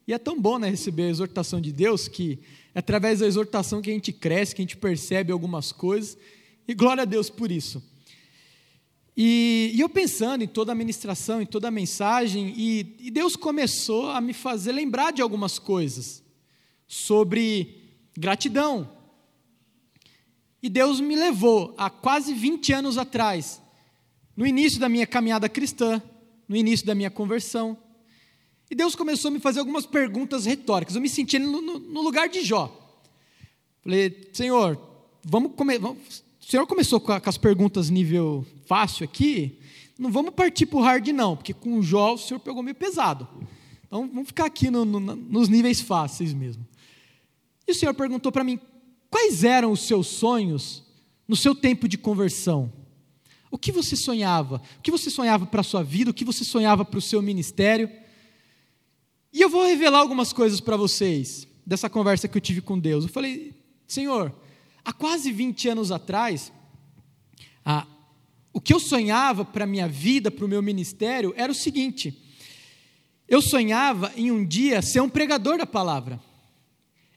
[SPEAKER 2] E é tão bom né, receber a exortação de Deus que é através da exortação que a gente cresce, que a gente percebe algumas coisas, e glória a Deus por isso. E, e, eu pensando em toda a ministração, em toda a mensagem, e, e, Deus começou a me fazer lembrar de algumas coisas sobre gratidão. E Deus me levou a quase 20 anos atrás, no início da minha caminhada cristã, no início da minha conversão. E Deus começou a me fazer algumas perguntas retóricas. Eu me senti no, no, no lugar de Jó. Falei, Senhor, vamos comer. o Senhor começou com, a, com as perguntas nível fácil aqui, não vamos partir para o hard, não, porque com o Jó o senhor pegou meio pesado. Então vamos ficar aqui no, no, nos níveis fáceis mesmo. E o senhor perguntou para mim: quais eram os seus sonhos no seu tempo de conversão? O que você sonhava? O que você sonhava para a sua vida? O que você sonhava para o seu ministério? E eu vou revelar algumas coisas para vocês dessa conversa que eu tive com Deus. Eu falei, Senhor, há quase 20 anos atrás, a, o que eu sonhava para a minha vida, para o meu ministério, era o seguinte: eu sonhava em um dia ser um pregador da palavra.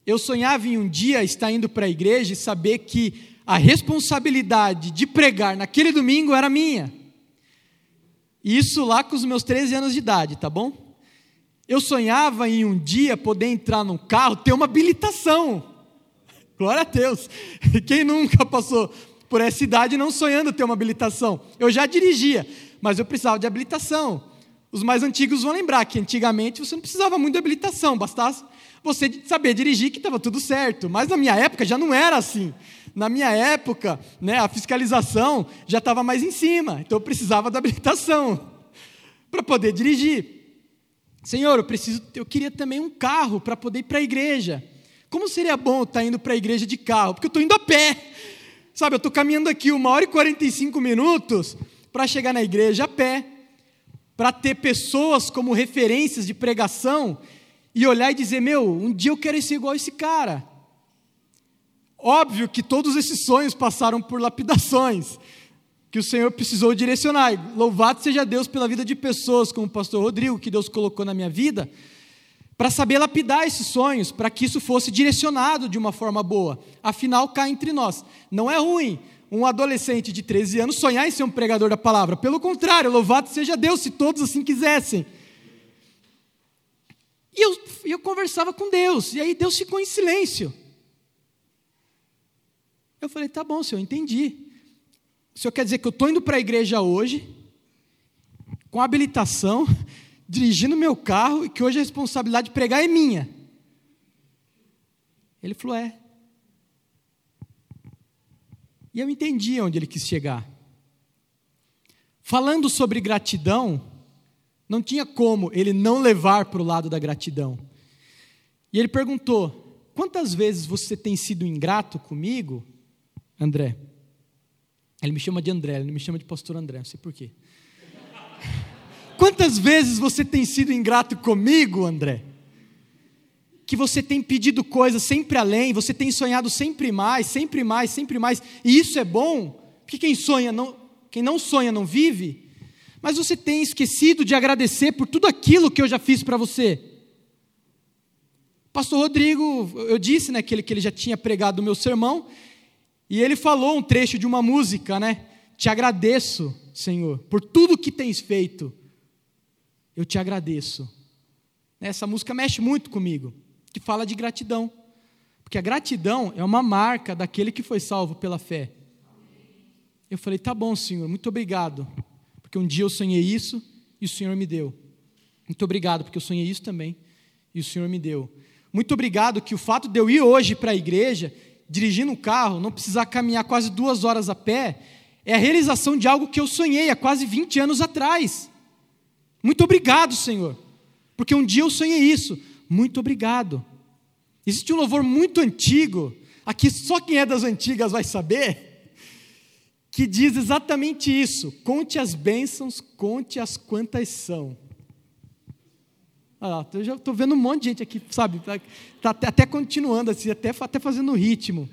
[SPEAKER 2] Eu sonhava em um dia estar indo para a igreja e saber que a responsabilidade de pregar naquele domingo era minha. Isso lá com os meus 13 anos de idade, tá bom? Eu sonhava em um dia poder entrar num carro, ter uma habilitação. Glória a Deus. Quem nunca passou por essa idade não sonhando ter uma habilitação. Eu já dirigia, mas eu precisava de habilitação. Os mais antigos vão lembrar que antigamente você não precisava muito de habilitação, bastasse você saber dirigir que estava tudo certo. Mas na minha época já não era assim. Na minha época, né, a fiscalização já estava mais em cima, então eu precisava da habilitação para poder dirigir. Senhor, eu preciso, eu queria também um carro para poder ir para a igreja. Como seria bom estar indo para a igreja de carro? Porque eu estou indo a pé. Sabe, eu estou caminhando aqui uma hora e 45 minutos para chegar na igreja a pé, para ter pessoas como referências de pregação e olhar e dizer: meu, um dia eu quero ser igual a esse cara. Óbvio que todos esses sonhos passaram por lapidações, que o Senhor precisou direcionar. Louvado seja Deus pela vida de pessoas como o pastor Rodrigo, que Deus colocou na minha vida, para saber lapidar esses sonhos, para que isso fosse direcionado de uma forma boa. Afinal, cá entre nós, não é ruim um adolescente de 13 anos sonhar em ser um pregador da palavra. Pelo contrário, louvado seja Deus se todos assim quisessem. E eu, eu conversava com Deus, e aí Deus ficou em silêncio. Eu falei, tá bom, senhor, entendi. O senhor quer dizer que eu estou indo para a igreja hoje, com habilitação, dirigindo meu carro e que hoje a responsabilidade de pregar é minha. Ele falou: é. E eu entendi onde ele quis chegar. Falando sobre gratidão, não tinha como ele não levar para o lado da gratidão. E ele perguntou: Quantas vezes você tem sido ingrato comigo, André? Ele me chama de André, ele não me chama de pastor André, não sei porquê. Quantas vezes você tem sido ingrato comigo, André? Que você tem pedido coisas sempre além, você tem sonhado sempre mais, sempre mais, sempre mais, e isso é bom, porque quem sonha não, quem não sonha não vive. Mas você tem esquecido de agradecer por tudo aquilo que eu já fiz para você. Pastor Rodrigo, eu disse né, que, ele, que ele já tinha pregado o meu sermão, e ele falou um trecho de uma música, né? Te agradeço, Senhor, por tudo que tens feito. Eu te agradeço. Essa música mexe muito comigo, que fala de gratidão. Porque a gratidão é uma marca daquele que foi salvo pela fé. Eu falei, tá bom, Senhor, muito obrigado. Porque um dia eu sonhei isso e o Senhor me deu. Muito obrigado, porque eu sonhei isso também e o Senhor me deu. Muito obrigado que o fato de eu ir hoje para a igreja dirigindo um carro, não precisar caminhar quase duas horas a pé, é a realização de algo que eu sonhei há quase 20 anos atrás. Muito obrigado, Senhor, porque um dia eu sonhei isso. Muito obrigado. Existe um louvor muito antigo, aqui só quem é das antigas vai saber, que diz exatamente isso: conte as bênçãos, conte as quantas são. Ah, eu já estou vendo um monte de gente aqui, sabe? Está tá até continuando, assim, até, até fazendo ritmo.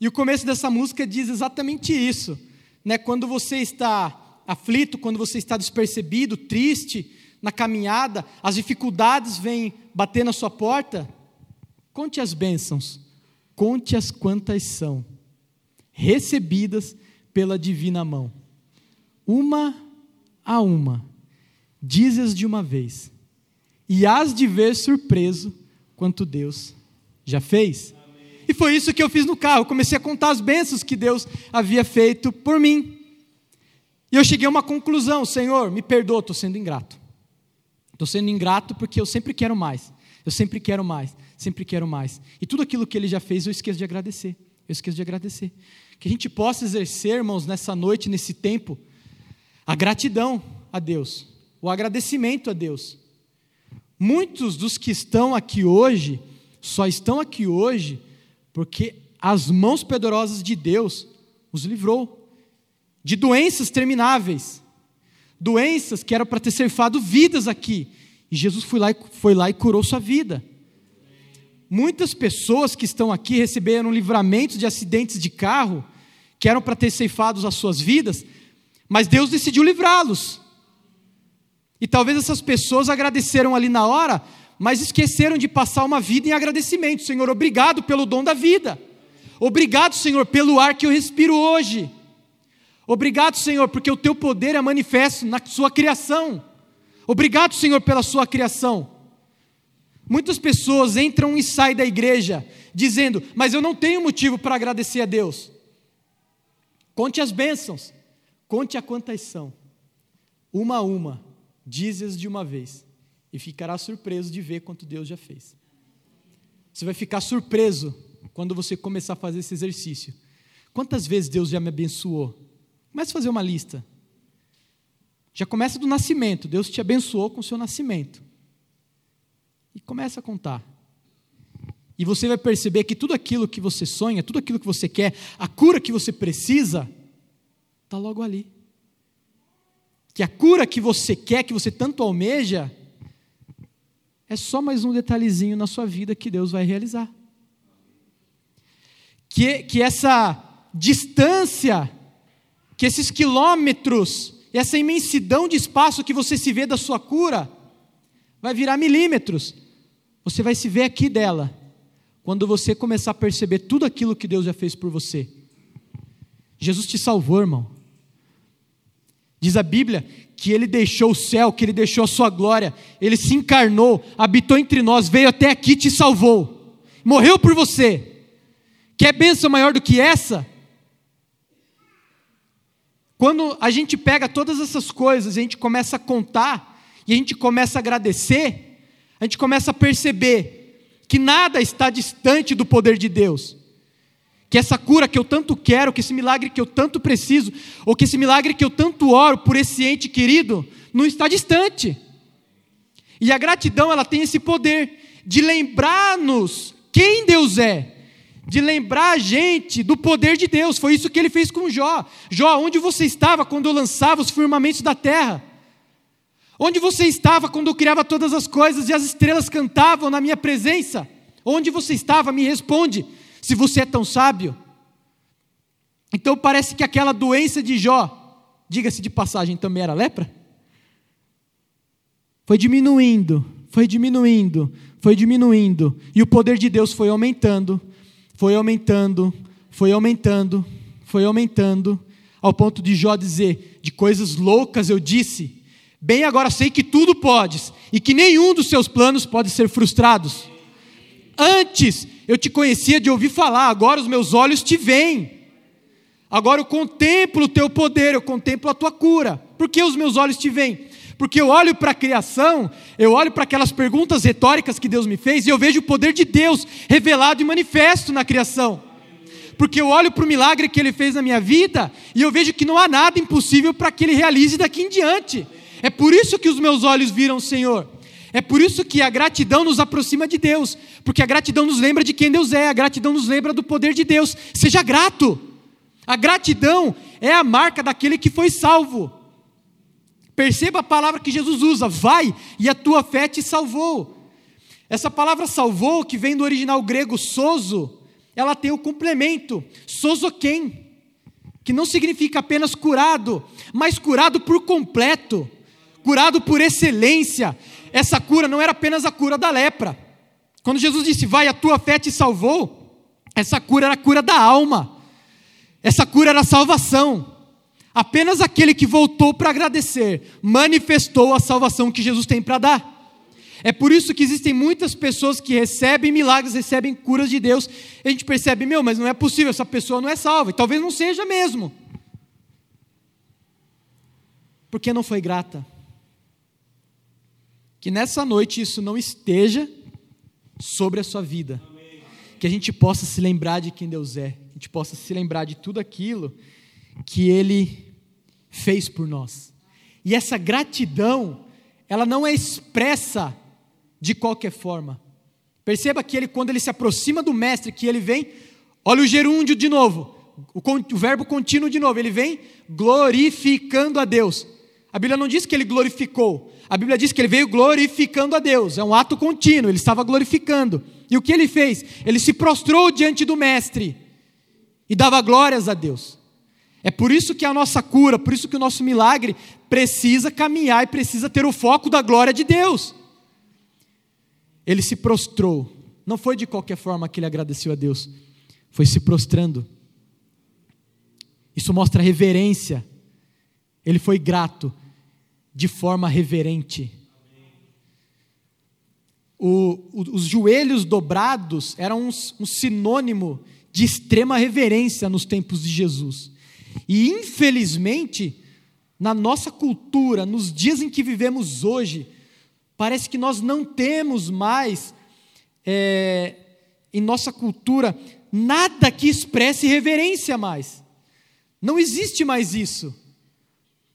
[SPEAKER 2] E o começo dessa música diz exatamente isso. Né? Quando você está aflito, quando você está despercebido, triste, na caminhada, as dificuldades vêm bater na sua porta, conte as bênçãos, conte as quantas são, recebidas pela divina mão, uma a uma Dizes de uma vez, e hás de ver surpreso quanto Deus já fez. Amém. E foi isso que eu fiz no carro. Comecei a contar as bênçãos que Deus havia feito por mim. E eu cheguei a uma conclusão: Senhor, me perdoa, estou sendo ingrato. Estou sendo ingrato porque eu sempre quero mais. Eu sempre quero mais, sempre quero mais. E tudo aquilo que Ele já fez, eu esqueço de agradecer. Eu esqueço de agradecer. Que a gente possa exercer, irmãos, nessa noite, nesse tempo, a gratidão a Deus o agradecimento a Deus. Muitos dos que estão aqui hoje só estão aqui hoje porque as mãos poderosas de Deus os livrou de doenças termináveis, doenças que eram para ter ceifado vidas aqui. E Jesus foi lá, e, foi lá e curou sua vida. Muitas pessoas que estão aqui receberam livramentos de acidentes de carro, que eram para ter ceifado as suas vidas, mas Deus decidiu livrá-los. E talvez essas pessoas agradeceram ali na hora, mas esqueceram de passar uma vida em agradecimento. Senhor, obrigado pelo dom da vida. Obrigado, Senhor, pelo ar que eu respiro hoje. Obrigado, Senhor, porque o teu poder é manifesto na sua criação. Obrigado, Senhor, pela sua criação. Muitas pessoas entram e saem da igreja dizendo: Mas eu não tenho motivo para agradecer a Deus. Conte as bênçãos, conte a quantas são, uma a uma, Dize-as de uma vez e ficará surpreso de ver quanto Deus já fez. Você vai ficar surpreso quando você começar a fazer esse exercício. Quantas vezes Deus já me abençoou? Comece a fazer uma lista. Já começa do nascimento. Deus te abençoou com o seu nascimento. E começa a contar. E você vai perceber que tudo aquilo que você sonha, tudo aquilo que você quer, a cura que você precisa, está logo ali que a cura que você quer, que você tanto almeja, é só mais um detalhezinho na sua vida que Deus vai realizar. Que, que essa distância, que esses quilômetros, essa imensidão de espaço que você se vê da sua cura, vai virar milímetros. Você vai se ver aqui dela, quando você começar a perceber tudo aquilo que Deus já fez por você. Jesus te salvou, irmão. Diz a Bíblia que ele deixou o céu, que ele deixou a sua glória, ele se encarnou, habitou entre nós, veio até aqui e te salvou, morreu por você. Quer bênção maior do que essa? Quando a gente pega todas essas coisas a gente começa a contar, e a gente começa a agradecer, a gente começa a perceber que nada está distante do poder de Deus que essa cura que eu tanto quero, que esse milagre que eu tanto preciso, ou que esse milagre que eu tanto oro por esse ente querido, não está distante. E a gratidão, ela tem esse poder de lembrar-nos quem Deus é, de lembrar a gente do poder de Deus. Foi isso que ele fez com Jó. Jó, onde você estava quando eu lançava os firmamentos da terra? Onde você estava quando eu criava todas as coisas e as estrelas cantavam na minha presença? Onde você estava? Me responde, se você é tão sábio. Então parece que aquela doença de Jó, diga-se de passagem, também era lepra? Foi diminuindo, foi diminuindo, foi diminuindo, e o poder de Deus foi aumentando, foi aumentando, foi aumentando, foi aumentando, ao ponto de Jó dizer: De coisas loucas eu disse, bem agora sei que tudo podes, e que nenhum dos seus planos pode ser frustrados. Antes eu te conhecia de ouvir falar, agora os meus olhos te veem. Agora eu contemplo o teu poder, eu contemplo a tua cura. Por que os meus olhos te veem? Porque eu olho para a criação, eu olho para aquelas perguntas retóricas que Deus me fez e eu vejo o poder de Deus revelado e manifesto na criação. Porque eu olho para o milagre que Ele fez na minha vida e eu vejo que não há nada impossível para que Ele realize daqui em diante. É por isso que os meus olhos viram o Senhor. É por isso que a gratidão nos aproxima de Deus, porque a gratidão nos lembra de quem Deus é, a gratidão nos lembra do poder de Deus. Seja grato. A gratidão é a marca daquele que foi salvo. Perceba a palavra que Jesus usa: vai e a tua fé te salvou. Essa palavra salvou, que vem do original grego sozo, ela tem o complemento sozoquem, que não significa apenas curado, mas curado por completo, curado por excelência. Essa cura não era apenas a cura da lepra. Quando Jesus disse: Vai, a tua fé te salvou, essa cura era a cura da alma, essa cura era a salvação. Apenas aquele que voltou para agradecer manifestou a salvação que Jesus tem para dar. É por isso que existem muitas pessoas que recebem milagres, recebem curas de Deus. A gente percebe, meu, mas não é possível, essa pessoa não é salva. E talvez não seja mesmo. Porque não foi grata. Que nessa noite isso não esteja sobre a sua vida. Que a gente possa se lembrar de quem Deus é. Que a gente possa se lembrar de tudo aquilo que Ele fez por nós. E essa gratidão, ela não é expressa de qualquer forma. Perceba que ele, quando ele se aproxima do mestre, que ele vem, olha o gerúndio de novo, o, o verbo contínuo de novo, ele vem glorificando a Deus. A Bíblia não diz que ele glorificou, a Bíblia diz que ele veio glorificando a Deus, é um ato contínuo, ele estava glorificando. E o que ele fez? Ele se prostrou diante do mestre e dava glórias a Deus. É por isso que a nossa cura, por isso que o nosso milagre precisa caminhar e precisa ter o foco da glória de Deus. Ele se prostrou, não foi de qualquer forma que ele agradeceu a Deus, foi se prostrando. Isso mostra reverência. Ele foi grato de forma reverente. O, o, os joelhos dobrados eram um, um sinônimo de extrema reverência nos tempos de Jesus. E infelizmente, na nossa cultura, nos dias em que vivemos hoje, parece que nós não temos mais é, em nossa cultura nada que expresse reverência mais. Não existe mais isso.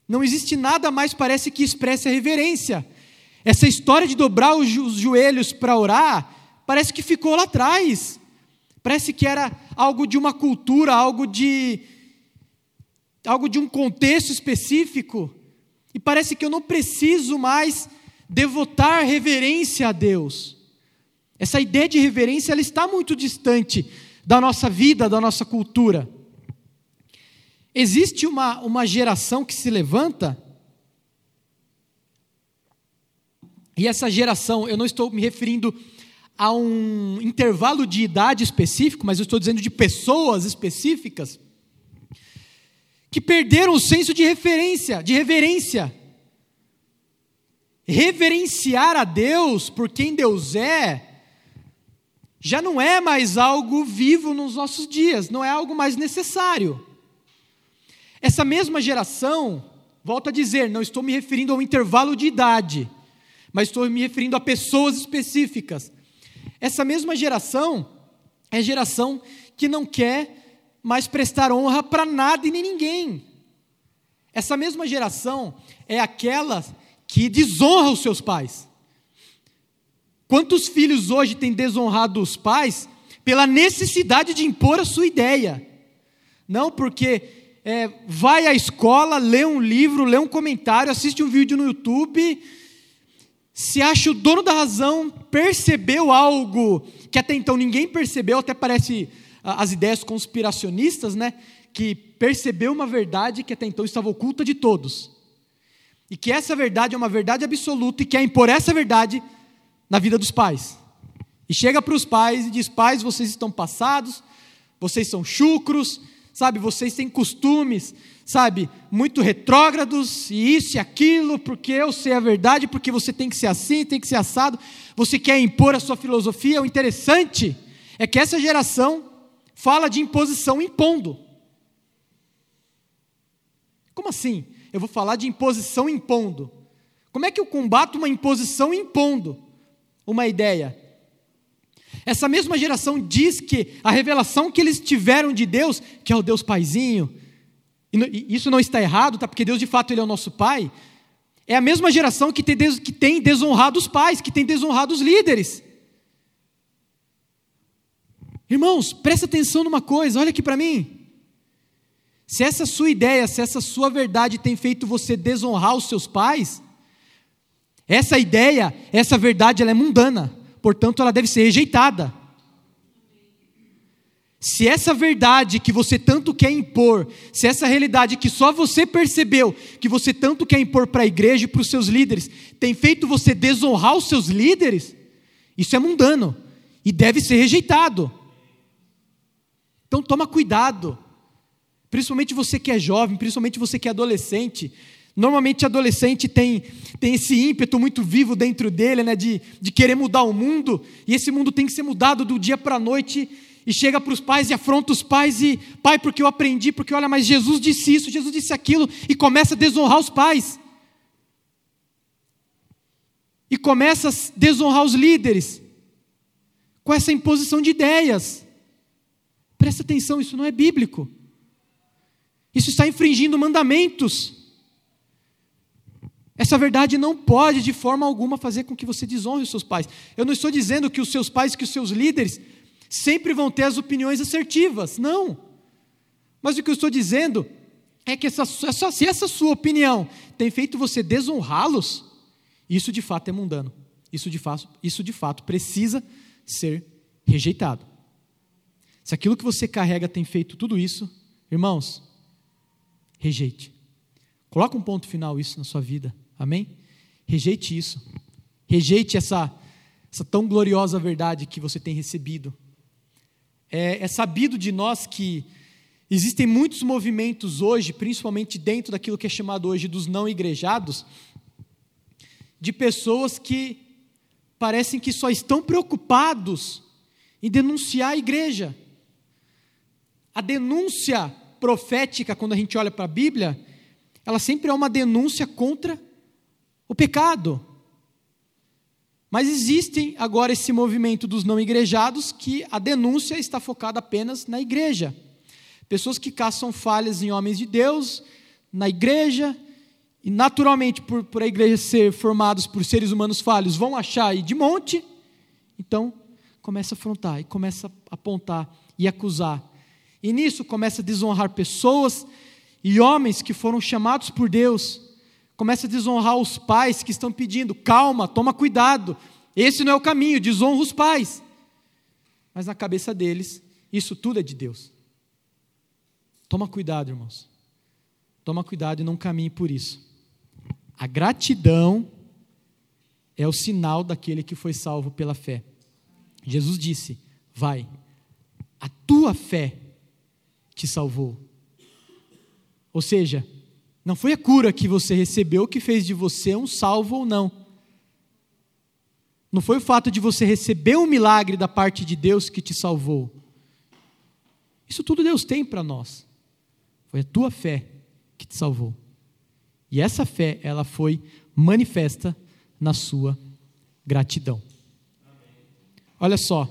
[SPEAKER 2] Não existe nada mais, parece que expresse a reverência. Essa história de dobrar os joelhos para orar, parece que ficou lá atrás. Parece que era algo de uma cultura, algo de, algo de um contexto específico, e parece que eu não preciso mais devotar reverência a Deus. Essa ideia de reverência ela está muito distante da nossa vida, da nossa cultura. Existe uma, uma geração que se levanta, e essa geração, eu não estou me referindo a um intervalo de idade específico, mas eu estou dizendo de pessoas específicas que perderam o senso de referência, de reverência. Reverenciar a Deus por quem Deus é, já não é mais algo vivo nos nossos dias, não é algo mais necessário. Essa mesma geração, volto a dizer, não estou me referindo a um intervalo de idade, mas estou me referindo a pessoas específicas. Essa mesma geração é geração que não quer mais prestar honra para nada e nem ninguém. Essa mesma geração é aquela que desonra os seus pais. Quantos filhos hoje têm desonrado os pais pela necessidade de impor a sua ideia? Não porque é, vai à escola, lê um livro, lê um comentário, assiste um vídeo no YouTube, se acha o dono da razão, percebeu algo que até então ninguém percebeu, até parece as ideias conspiracionistas, né? Que percebeu uma verdade que até então estava oculta de todos. E que essa verdade é uma verdade absoluta e quer impor essa verdade na vida dos pais. E chega para os pais e diz: Pais, vocês estão passados, vocês são chucros, sabe, vocês têm costumes, sabe, muito retrógrados, e isso e aquilo, porque eu sei a verdade, porque você tem que ser assim, tem que ser assado, você quer impor a sua filosofia. O interessante é que essa geração fala de imposição impondo. Como assim? Eu vou falar de imposição impondo. Como é que eu combato uma imposição impondo uma ideia? Essa mesma geração diz que a revelação que eles tiveram de Deus, que é o Deus Paizinho, e isso não está errado, tá? porque Deus de fato ele é o nosso Pai, é a mesma geração que tem, que tem desonrado os pais, que tem desonrado os líderes. Irmãos, presta atenção numa coisa, olha aqui para mim. Se essa sua ideia, se essa sua verdade tem feito você desonrar os seus pais, essa ideia, essa verdade, ela é mundana, portanto, ela deve ser rejeitada. Se essa verdade que você tanto quer impor, se essa realidade que só você percebeu, que você tanto quer impor para a igreja e para os seus líderes, tem feito você desonrar os seus líderes, isso é mundano e deve ser rejeitado. Então toma cuidado. Principalmente você que é jovem, principalmente você que é adolescente. Normalmente adolescente tem, tem esse ímpeto muito vivo dentro dele, né, de, de querer mudar o mundo, e esse mundo tem que ser mudado do dia para a noite, e chega para os pais e afronta os pais, e pai, porque eu aprendi, porque olha, mas Jesus disse isso, Jesus disse aquilo, e começa a desonrar os pais, e começa a desonrar os líderes, com essa imposição de ideias. Presta atenção, isso não é bíblico. Isso está infringindo mandamentos. Essa verdade não pode de forma alguma fazer com que você desonre os seus pais. Eu não estou dizendo que os seus pais, que os seus líderes sempre vão ter as opiniões assertivas. Não. Mas o que eu estou dizendo é que essa, essa, se essa sua opinião tem feito você desonrá-los, isso de fato é mundano. Isso de fato, isso de fato precisa ser rejeitado. Se aquilo que você carrega tem feito tudo isso, irmãos, rejeite. Coloca um ponto final isso na sua vida. Amém? Rejeite isso. Rejeite essa, essa tão gloriosa verdade que você tem recebido. É, é sabido de nós que existem muitos movimentos hoje, principalmente dentro daquilo que é chamado hoje dos não igrejados, de pessoas que parecem que só estão preocupados em denunciar a igreja. A denúncia profética, quando a gente olha para a Bíblia, ela sempre é uma denúncia contra o pecado. Mas existem agora esse movimento dos não igrejados que a denúncia está focada apenas na igreja. Pessoas que caçam falhas em homens de Deus, na igreja, e naturalmente, por, por a igreja ser formados por seres humanos falhos, vão achar aí de monte, então começa a afrontar e começa a apontar e acusar e nisso começa a desonrar pessoas e homens que foram chamados por Deus. Começa a desonrar os pais que estão pedindo: calma, toma cuidado. Esse não é o caminho, desonra os pais. Mas na cabeça deles, isso tudo é de Deus. Toma cuidado, irmãos. Toma cuidado e não caminhe por isso. A gratidão é o sinal daquele que foi salvo pela fé. Jesus disse: Vai, a tua fé te salvou. Ou seja, não foi a cura que você recebeu que fez de você um salvo ou não. Não foi o fato de você receber um milagre da parte de Deus que te salvou. Isso tudo Deus tem para nós. Foi a tua fé que te salvou. E essa fé, ela foi manifesta na sua gratidão. Olha só,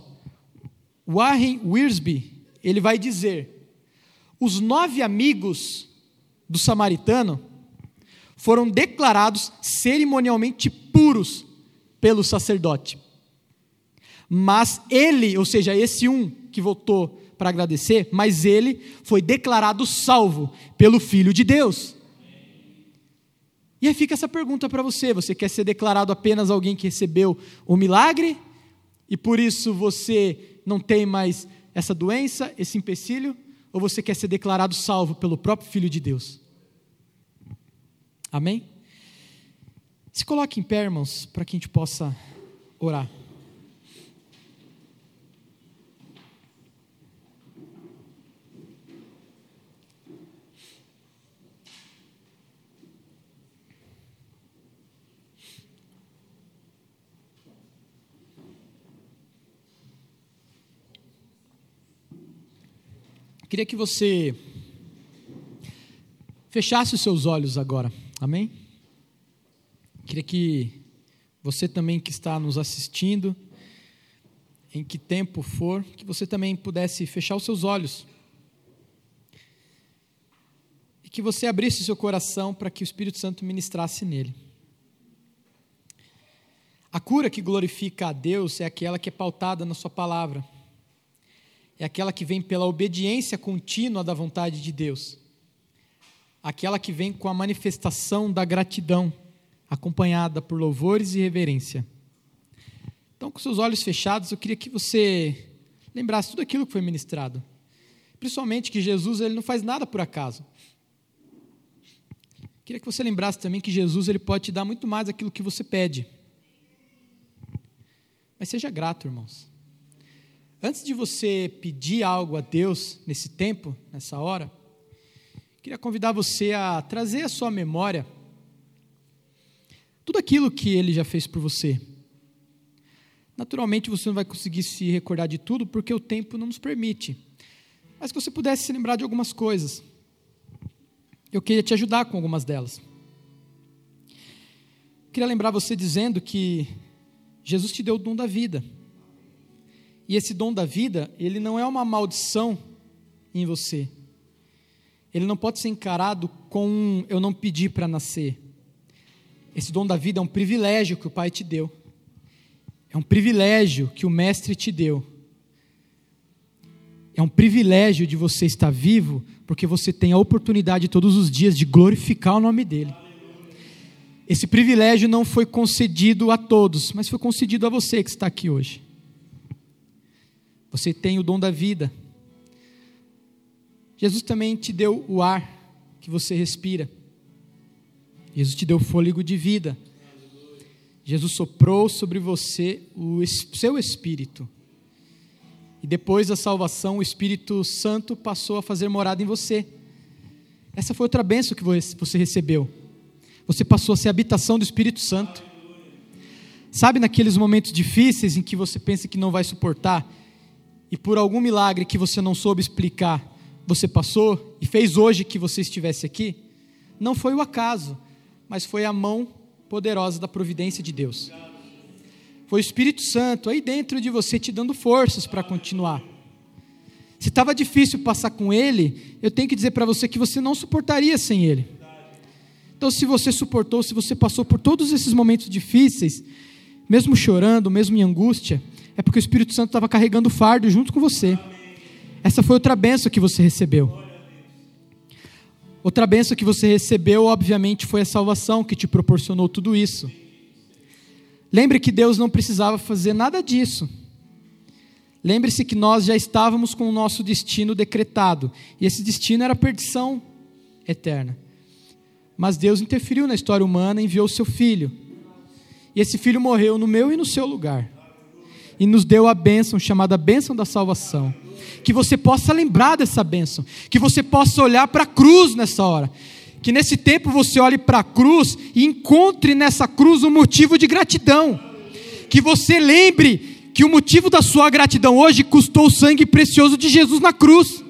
[SPEAKER 2] Warren Wiersbe, ele vai dizer os nove amigos do samaritano foram declarados cerimonialmente puros pelo sacerdote. Mas ele, ou seja, esse um que voltou para agradecer, mas ele foi declarado salvo pelo Filho de Deus. E aí fica essa pergunta para você: você quer ser declarado apenas alguém que recebeu o milagre e por isso você não tem mais essa doença, esse empecilho? Ou você quer ser declarado salvo pelo próprio Filho de Deus? Amém? Se coloque em pé, irmãos, para que a gente possa orar. Queria que você fechasse os seus olhos agora, amém? Queria que você também que está nos assistindo, em que tempo for, que você também pudesse fechar os seus olhos. E que você abrisse seu coração para que o Espírito Santo ministrasse nele. A cura que glorifica a Deus é aquela que é pautada na Sua palavra é aquela que vem pela obediência contínua da vontade de Deus, aquela que vem com a manifestação da gratidão, acompanhada por louvores e reverência. Então, com seus olhos fechados, eu queria que você lembrasse tudo aquilo que foi ministrado. Principalmente que Jesus ele não faz nada por acaso. Queria que você lembrasse também que Jesus ele pode te dar muito mais aquilo que você pede. Mas seja grato, irmãos. Antes de você pedir algo a Deus nesse tempo, nessa hora, queria convidar você a trazer à sua memória tudo aquilo que Ele já fez por você. Naturalmente você não vai conseguir se recordar de tudo porque o tempo não nos permite, mas que você pudesse se lembrar de algumas coisas. Eu queria te ajudar com algumas delas. Queria lembrar você dizendo que Jesus te deu o dom da vida. E esse dom da vida, ele não é uma maldição em você. Ele não pode ser encarado com um eu não pedi para nascer. Esse dom da vida é um privilégio que o Pai te deu. É um privilégio que o Mestre te deu. É um privilégio de você estar vivo, porque você tem a oportunidade todos os dias de glorificar o nome dEle. Esse privilégio não foi concedido a todos, mas foi concedido a você que está aqui hoje. Você tem o dom da vida. Jesus também te deu o ar que você respira. Jesus te deu fôlego de vida. Jesus soprou sobre você o seu espírito. E depois da salvação, o Espírito Santo passou a fazer morada em você. Essa foi outra bênção que você recebeu. Você passou a ser habitação do Espírito Santo. Sabe naqueles momentos difíceis em que você pensa que não vai suportar? E por algum milagre que você não soube explicar, você passou e fez hoje que você estivesse aqui, não foi o acaso, mas foi a mão poderosa da providência de Deus. Foi o Espírito Santo aí dentro de você te dando forças para continuar. Se estava difícil passar com ele, eu tenho que dizer para você que você não suportaria sem ele. Então, se você suportou, se você passou por todos esses momentos difíceis, mesmo chorando, mesmo em angústia, é porque o Espírito Santo estava carregando o fardo junto com você. Essa foi outra benção que você recebeu. Outra benção que você recebeu, obviamente, foi a salvação que te proporcionou tudo isso. Lembre que Deus não precisava fazer nada disso. Lembre-se que nós já estávamos com o nosso destino decretado, e esse destino era a perdição eterna. Mas Deus interferiu na história humana e enviou o seu filho. E esse filho morreu no meu e no seu lugar e nos deu a bênção chamada bênção da salvação. Que você possa lembrar dessa bênção, que você possa olhar para a cruz nessa hora. Que nesse tempo você olhe para a cruz e encontre nessa cruz um motivo de gratidão. Que você lembre que o motivo da sua gratidão hoje custou o sangue precioso de Jesus na cruz.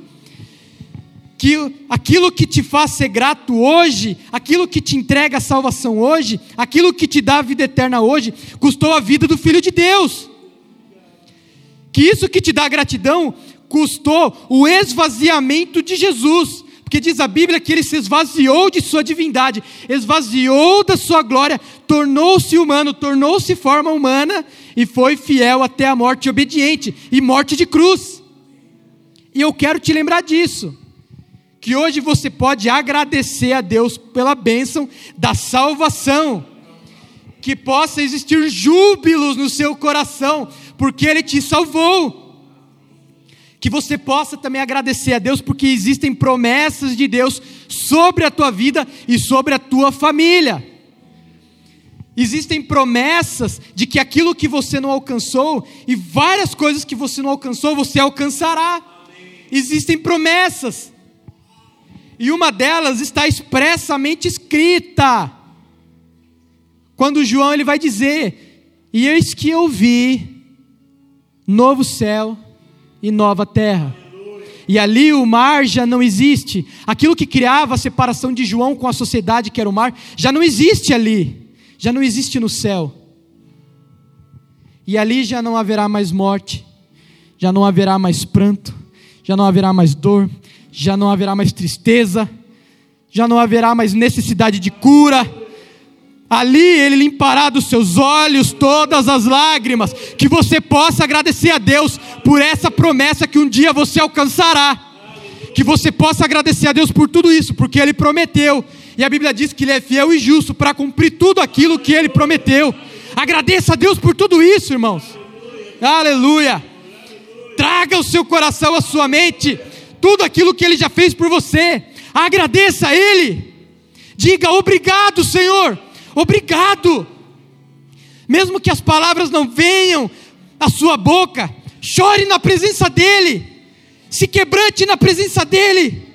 [SPEAKER 2] Que aquilo que te faz ser grato hoje, aquilo que te entrega a salvação hoje, aquilo que te dá a vida eterna hoje, custou a vida do Filho de Deus que isso que te dá gratidão custou o esvaziamento de Jesus, Porque diz a Bíblia que ele se esvaziou de sua divindade, esvaziou da sua glória, tornou-se humano, tornou-se forma humana e foi fiel até a morte obediente e morte de cruz. E eu quero te lembrar disso. Que hoje você pode agradecer a Deus pela bênção da salvação. Que possa existir júbilos no seu coração, porque Ele te salvou que você possa também agradecer a Deus, porque existem promessas de Deus sobre a tua vida e sobre a tua família. Existem promessas de que aquilo que você não alcançou e várias coisas que você não alcançou, você alcançará. Existem promessas. E uma delas está expressamente escrita. Quando João ele vai dizer: "E eis que eu vi novo céu e nova terra. E ali o mar já não existe. Aquilo que criava a separação de João com a sociedade, que era o mar, já não existe ali. Já não existe no céu. E ali já não haverá mais morte, já não haverá mais pranto, já não haverá mais dor, já não haverá mais tristeza, já não haverá mais necessidade de cura Ali Ele limpará dos seus olhos todas as lágrimas. Que você possa agradecer a Deus por essa promessa que um dia você alcançará. Que você possa agradecer a Deus por tudo isso, porque Ele prometeu. E a Bíblia diz que Ele é fiel e justo para cumprir tudo aquilo que Ele prometeu. Agradeça a Deus por tudo isso, irmãos. Aleluia. Traga o seu coração, a sua mente, tudo aquilo que Ele já fez por você. Agradeça a Ele. Diga obrigado, Senhor obrigado. Mesmo que as palavras não venham à sua boca, chore na presença dEle, se quebrante na presença dEle.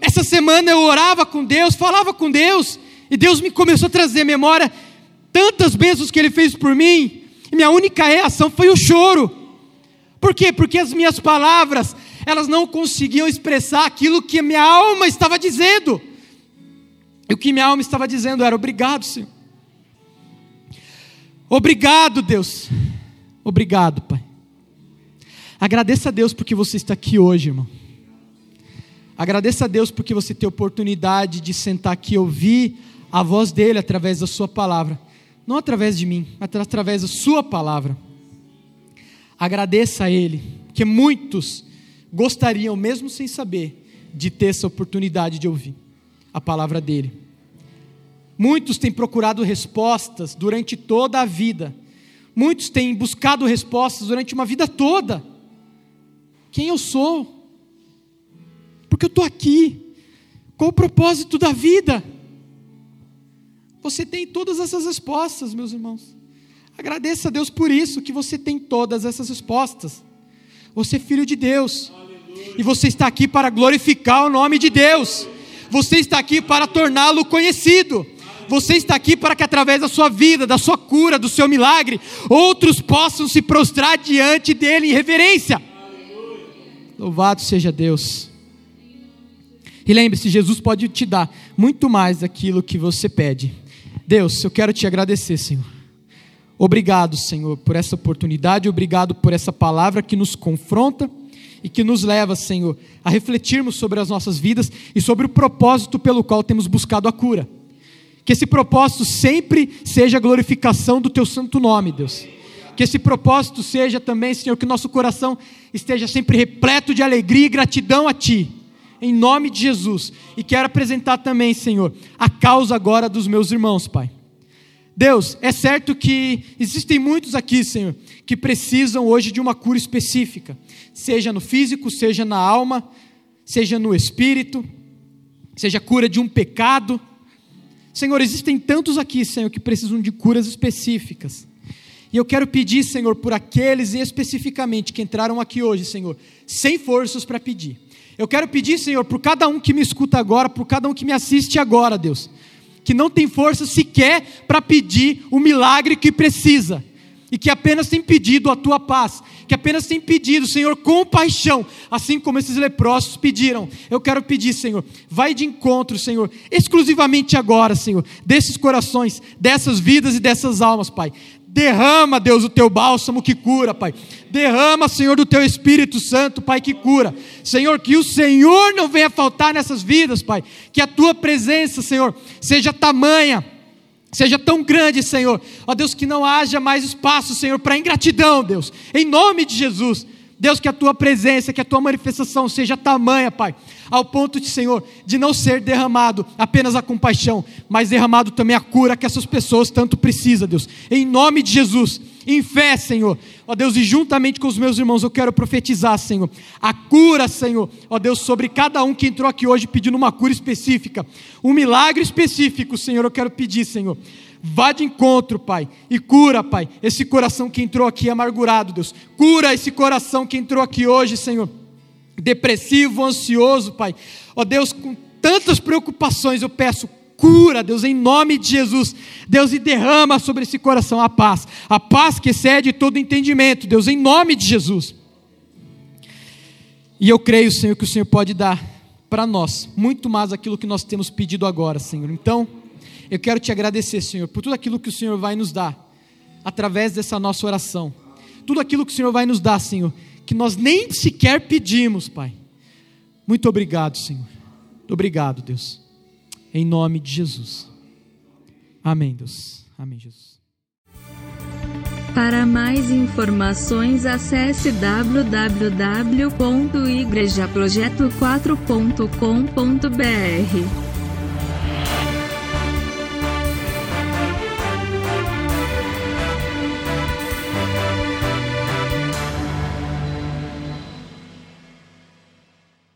[SPEAKER 2] Essa semana eu orava com Deus, falava com Deus, e Deus me começou a trazer memória tantas bênçãos que Ele fez por mim, e minha única reação foi o choro. Por quê? Porque as minhas palavras, elas não conseguiam expressar aquilo que minha alma estava dizendo. E o que minha alma estava dizendo era: obrigado, Senhor. Obrigado, Deus. Obrigado, Pai. Agradeça a Deus porque você está aqui hoje, irmão. Agradeça a Deus porque você tem a oportunidade de sentar aqui e ouvir a voz dele através da sua palavra. Não através de mim, mas através da sua palavra. Agradeça a ele, porque muitos gostariam, mesmo sem saber, de ter essa oportunidade de ouvir a palavra dele. Muitos têm procurado respostas durante toda a vida. Muitos têm buscado respostas durante uma vida toda. Quem eu sou? Porque eu estou aqui. Qual o propósito da vida? Você tem todas essas respostas, meus irmãos. Agradeça a Deus por isso, que você tem todas essas respostas. Você é filho de Deus. Aleluia. E você está aqui para glorificar o nome de Deus. Você está aqui para torná-lo conhecido. Você está aqui para que através da sua vida, da sua cura, do seu milagre, outros possam se prostrar diante dele em reverência. Louvado seja Deus. E lembre-se, Jesus pode te dar muito mais daquilo que você pede. Deus, eu quero te agradecer, Senhor. Obrigado, Senhor, por essa oportunidade, obrigado por essa palavra que nos confronta e que nos leva, Senhor, a refletirmos sobre as nossas vidas e sobre o propósito pelo qual temos buscado a cura. Que esse propósito sempre seja a glorificação do teu santo nome, Deus. Que esse propósito seja também, Senhor, que nosso coração esteja sempre repleto de alegria e gratidão a Ti, em nome de Jesus. E quero apresentar também, Senhor, a causa agora dos meus irmãos, Pai. Deus, é certo que existem muitos aqui, Senhor, que precisam hoje de uma cura específica, seja no físico, seja na alma, seja no espírito, seja cura de um pecado. Senhor, existem tantos aqui, Senhor, que precisam de curas específicas. E eu quero pedir, Senhor, por aqueles especificamente que entraram aqui hoje, Senhor, sem forças para pedir. Eu quero pedir, Senhor, por cada um que me escuta agora, por cada um que me assiste agora, Deus que não tem força sequer para pedir o milagre que precisa, e que apenas tem pedido a tua paz, que apenas tem pedido, Senhor, compaixão, assim como esses leprosos pediram. Eu quero pedir, Senhor, vai de encontro, Senhor, exclusivamente agora, Senhor, desses corações, dessas vidas e dessas almas, Pai Derrama, Deus, o teu bálsamo que cura, Pai. Derrama, Senhor, do teu Espírito Santo, Pai, que cura. Senhor, que o Senhor não venha faltar nessas vidas, Pai. Que a tua presença, Senhor, seja tamanha seja tão grande, Senhor. Ó Deus, que não haja mais espaço, Senhor, para ingratidão, Deus. Em nome de Jesus. Deus, que a tua presença, que a tua manifestação seja tamanha, Pai, ao ponto de, Senhor, de não ser derramado apenas a compaixão, mas derramado também a cura que essas pessoas tanto precisam, Deus. Em nome de Jesus, em fé, Senhor. Ó Deus, e juntamente com os meus irmãos eu quero profetizar, Senhor, a cura, Senhor, ó Deus, sobre cada um que entrou aqui hoje pedindo uma cura específica, um milagre específico, Senhor, eu quero pedir, Senhor Vá de encontro, Pai, e cura, Pai, esse coração que entrou aqui amargurado, Deus. Cura esse coração que entrou aqui hoje, Senhor, depressivo, ansioso, Pai. Ó Deus, com tantas preocupações, eu peço, cura, Deus, em nome de Jesus. Deus, e derrama sobre esse coração a paz, a paz que excede todo entendimento, Deus, em nome de Jesus. E eu creio, Senhor, que o Senhor pode dar para nós muito mais aquilo que nós temos pedido agora, Senhor. Então, eu quero te agradecer, Senhor, por tudo aquilo que o Senhor vai nos dar através dessa nossa oração. Tudo aquilo que o Senhor vai nos dar, Senhor, que nós nem sequer pedimos, Pai. Muito obrigado, Senhor. Muito obrigado, Deus. Em nome de Jesus. Amém, Deus. Amém, Jesus.
[SPEAKER 1] Para mais informações, acesse www.igrejaprojeto4.com.br.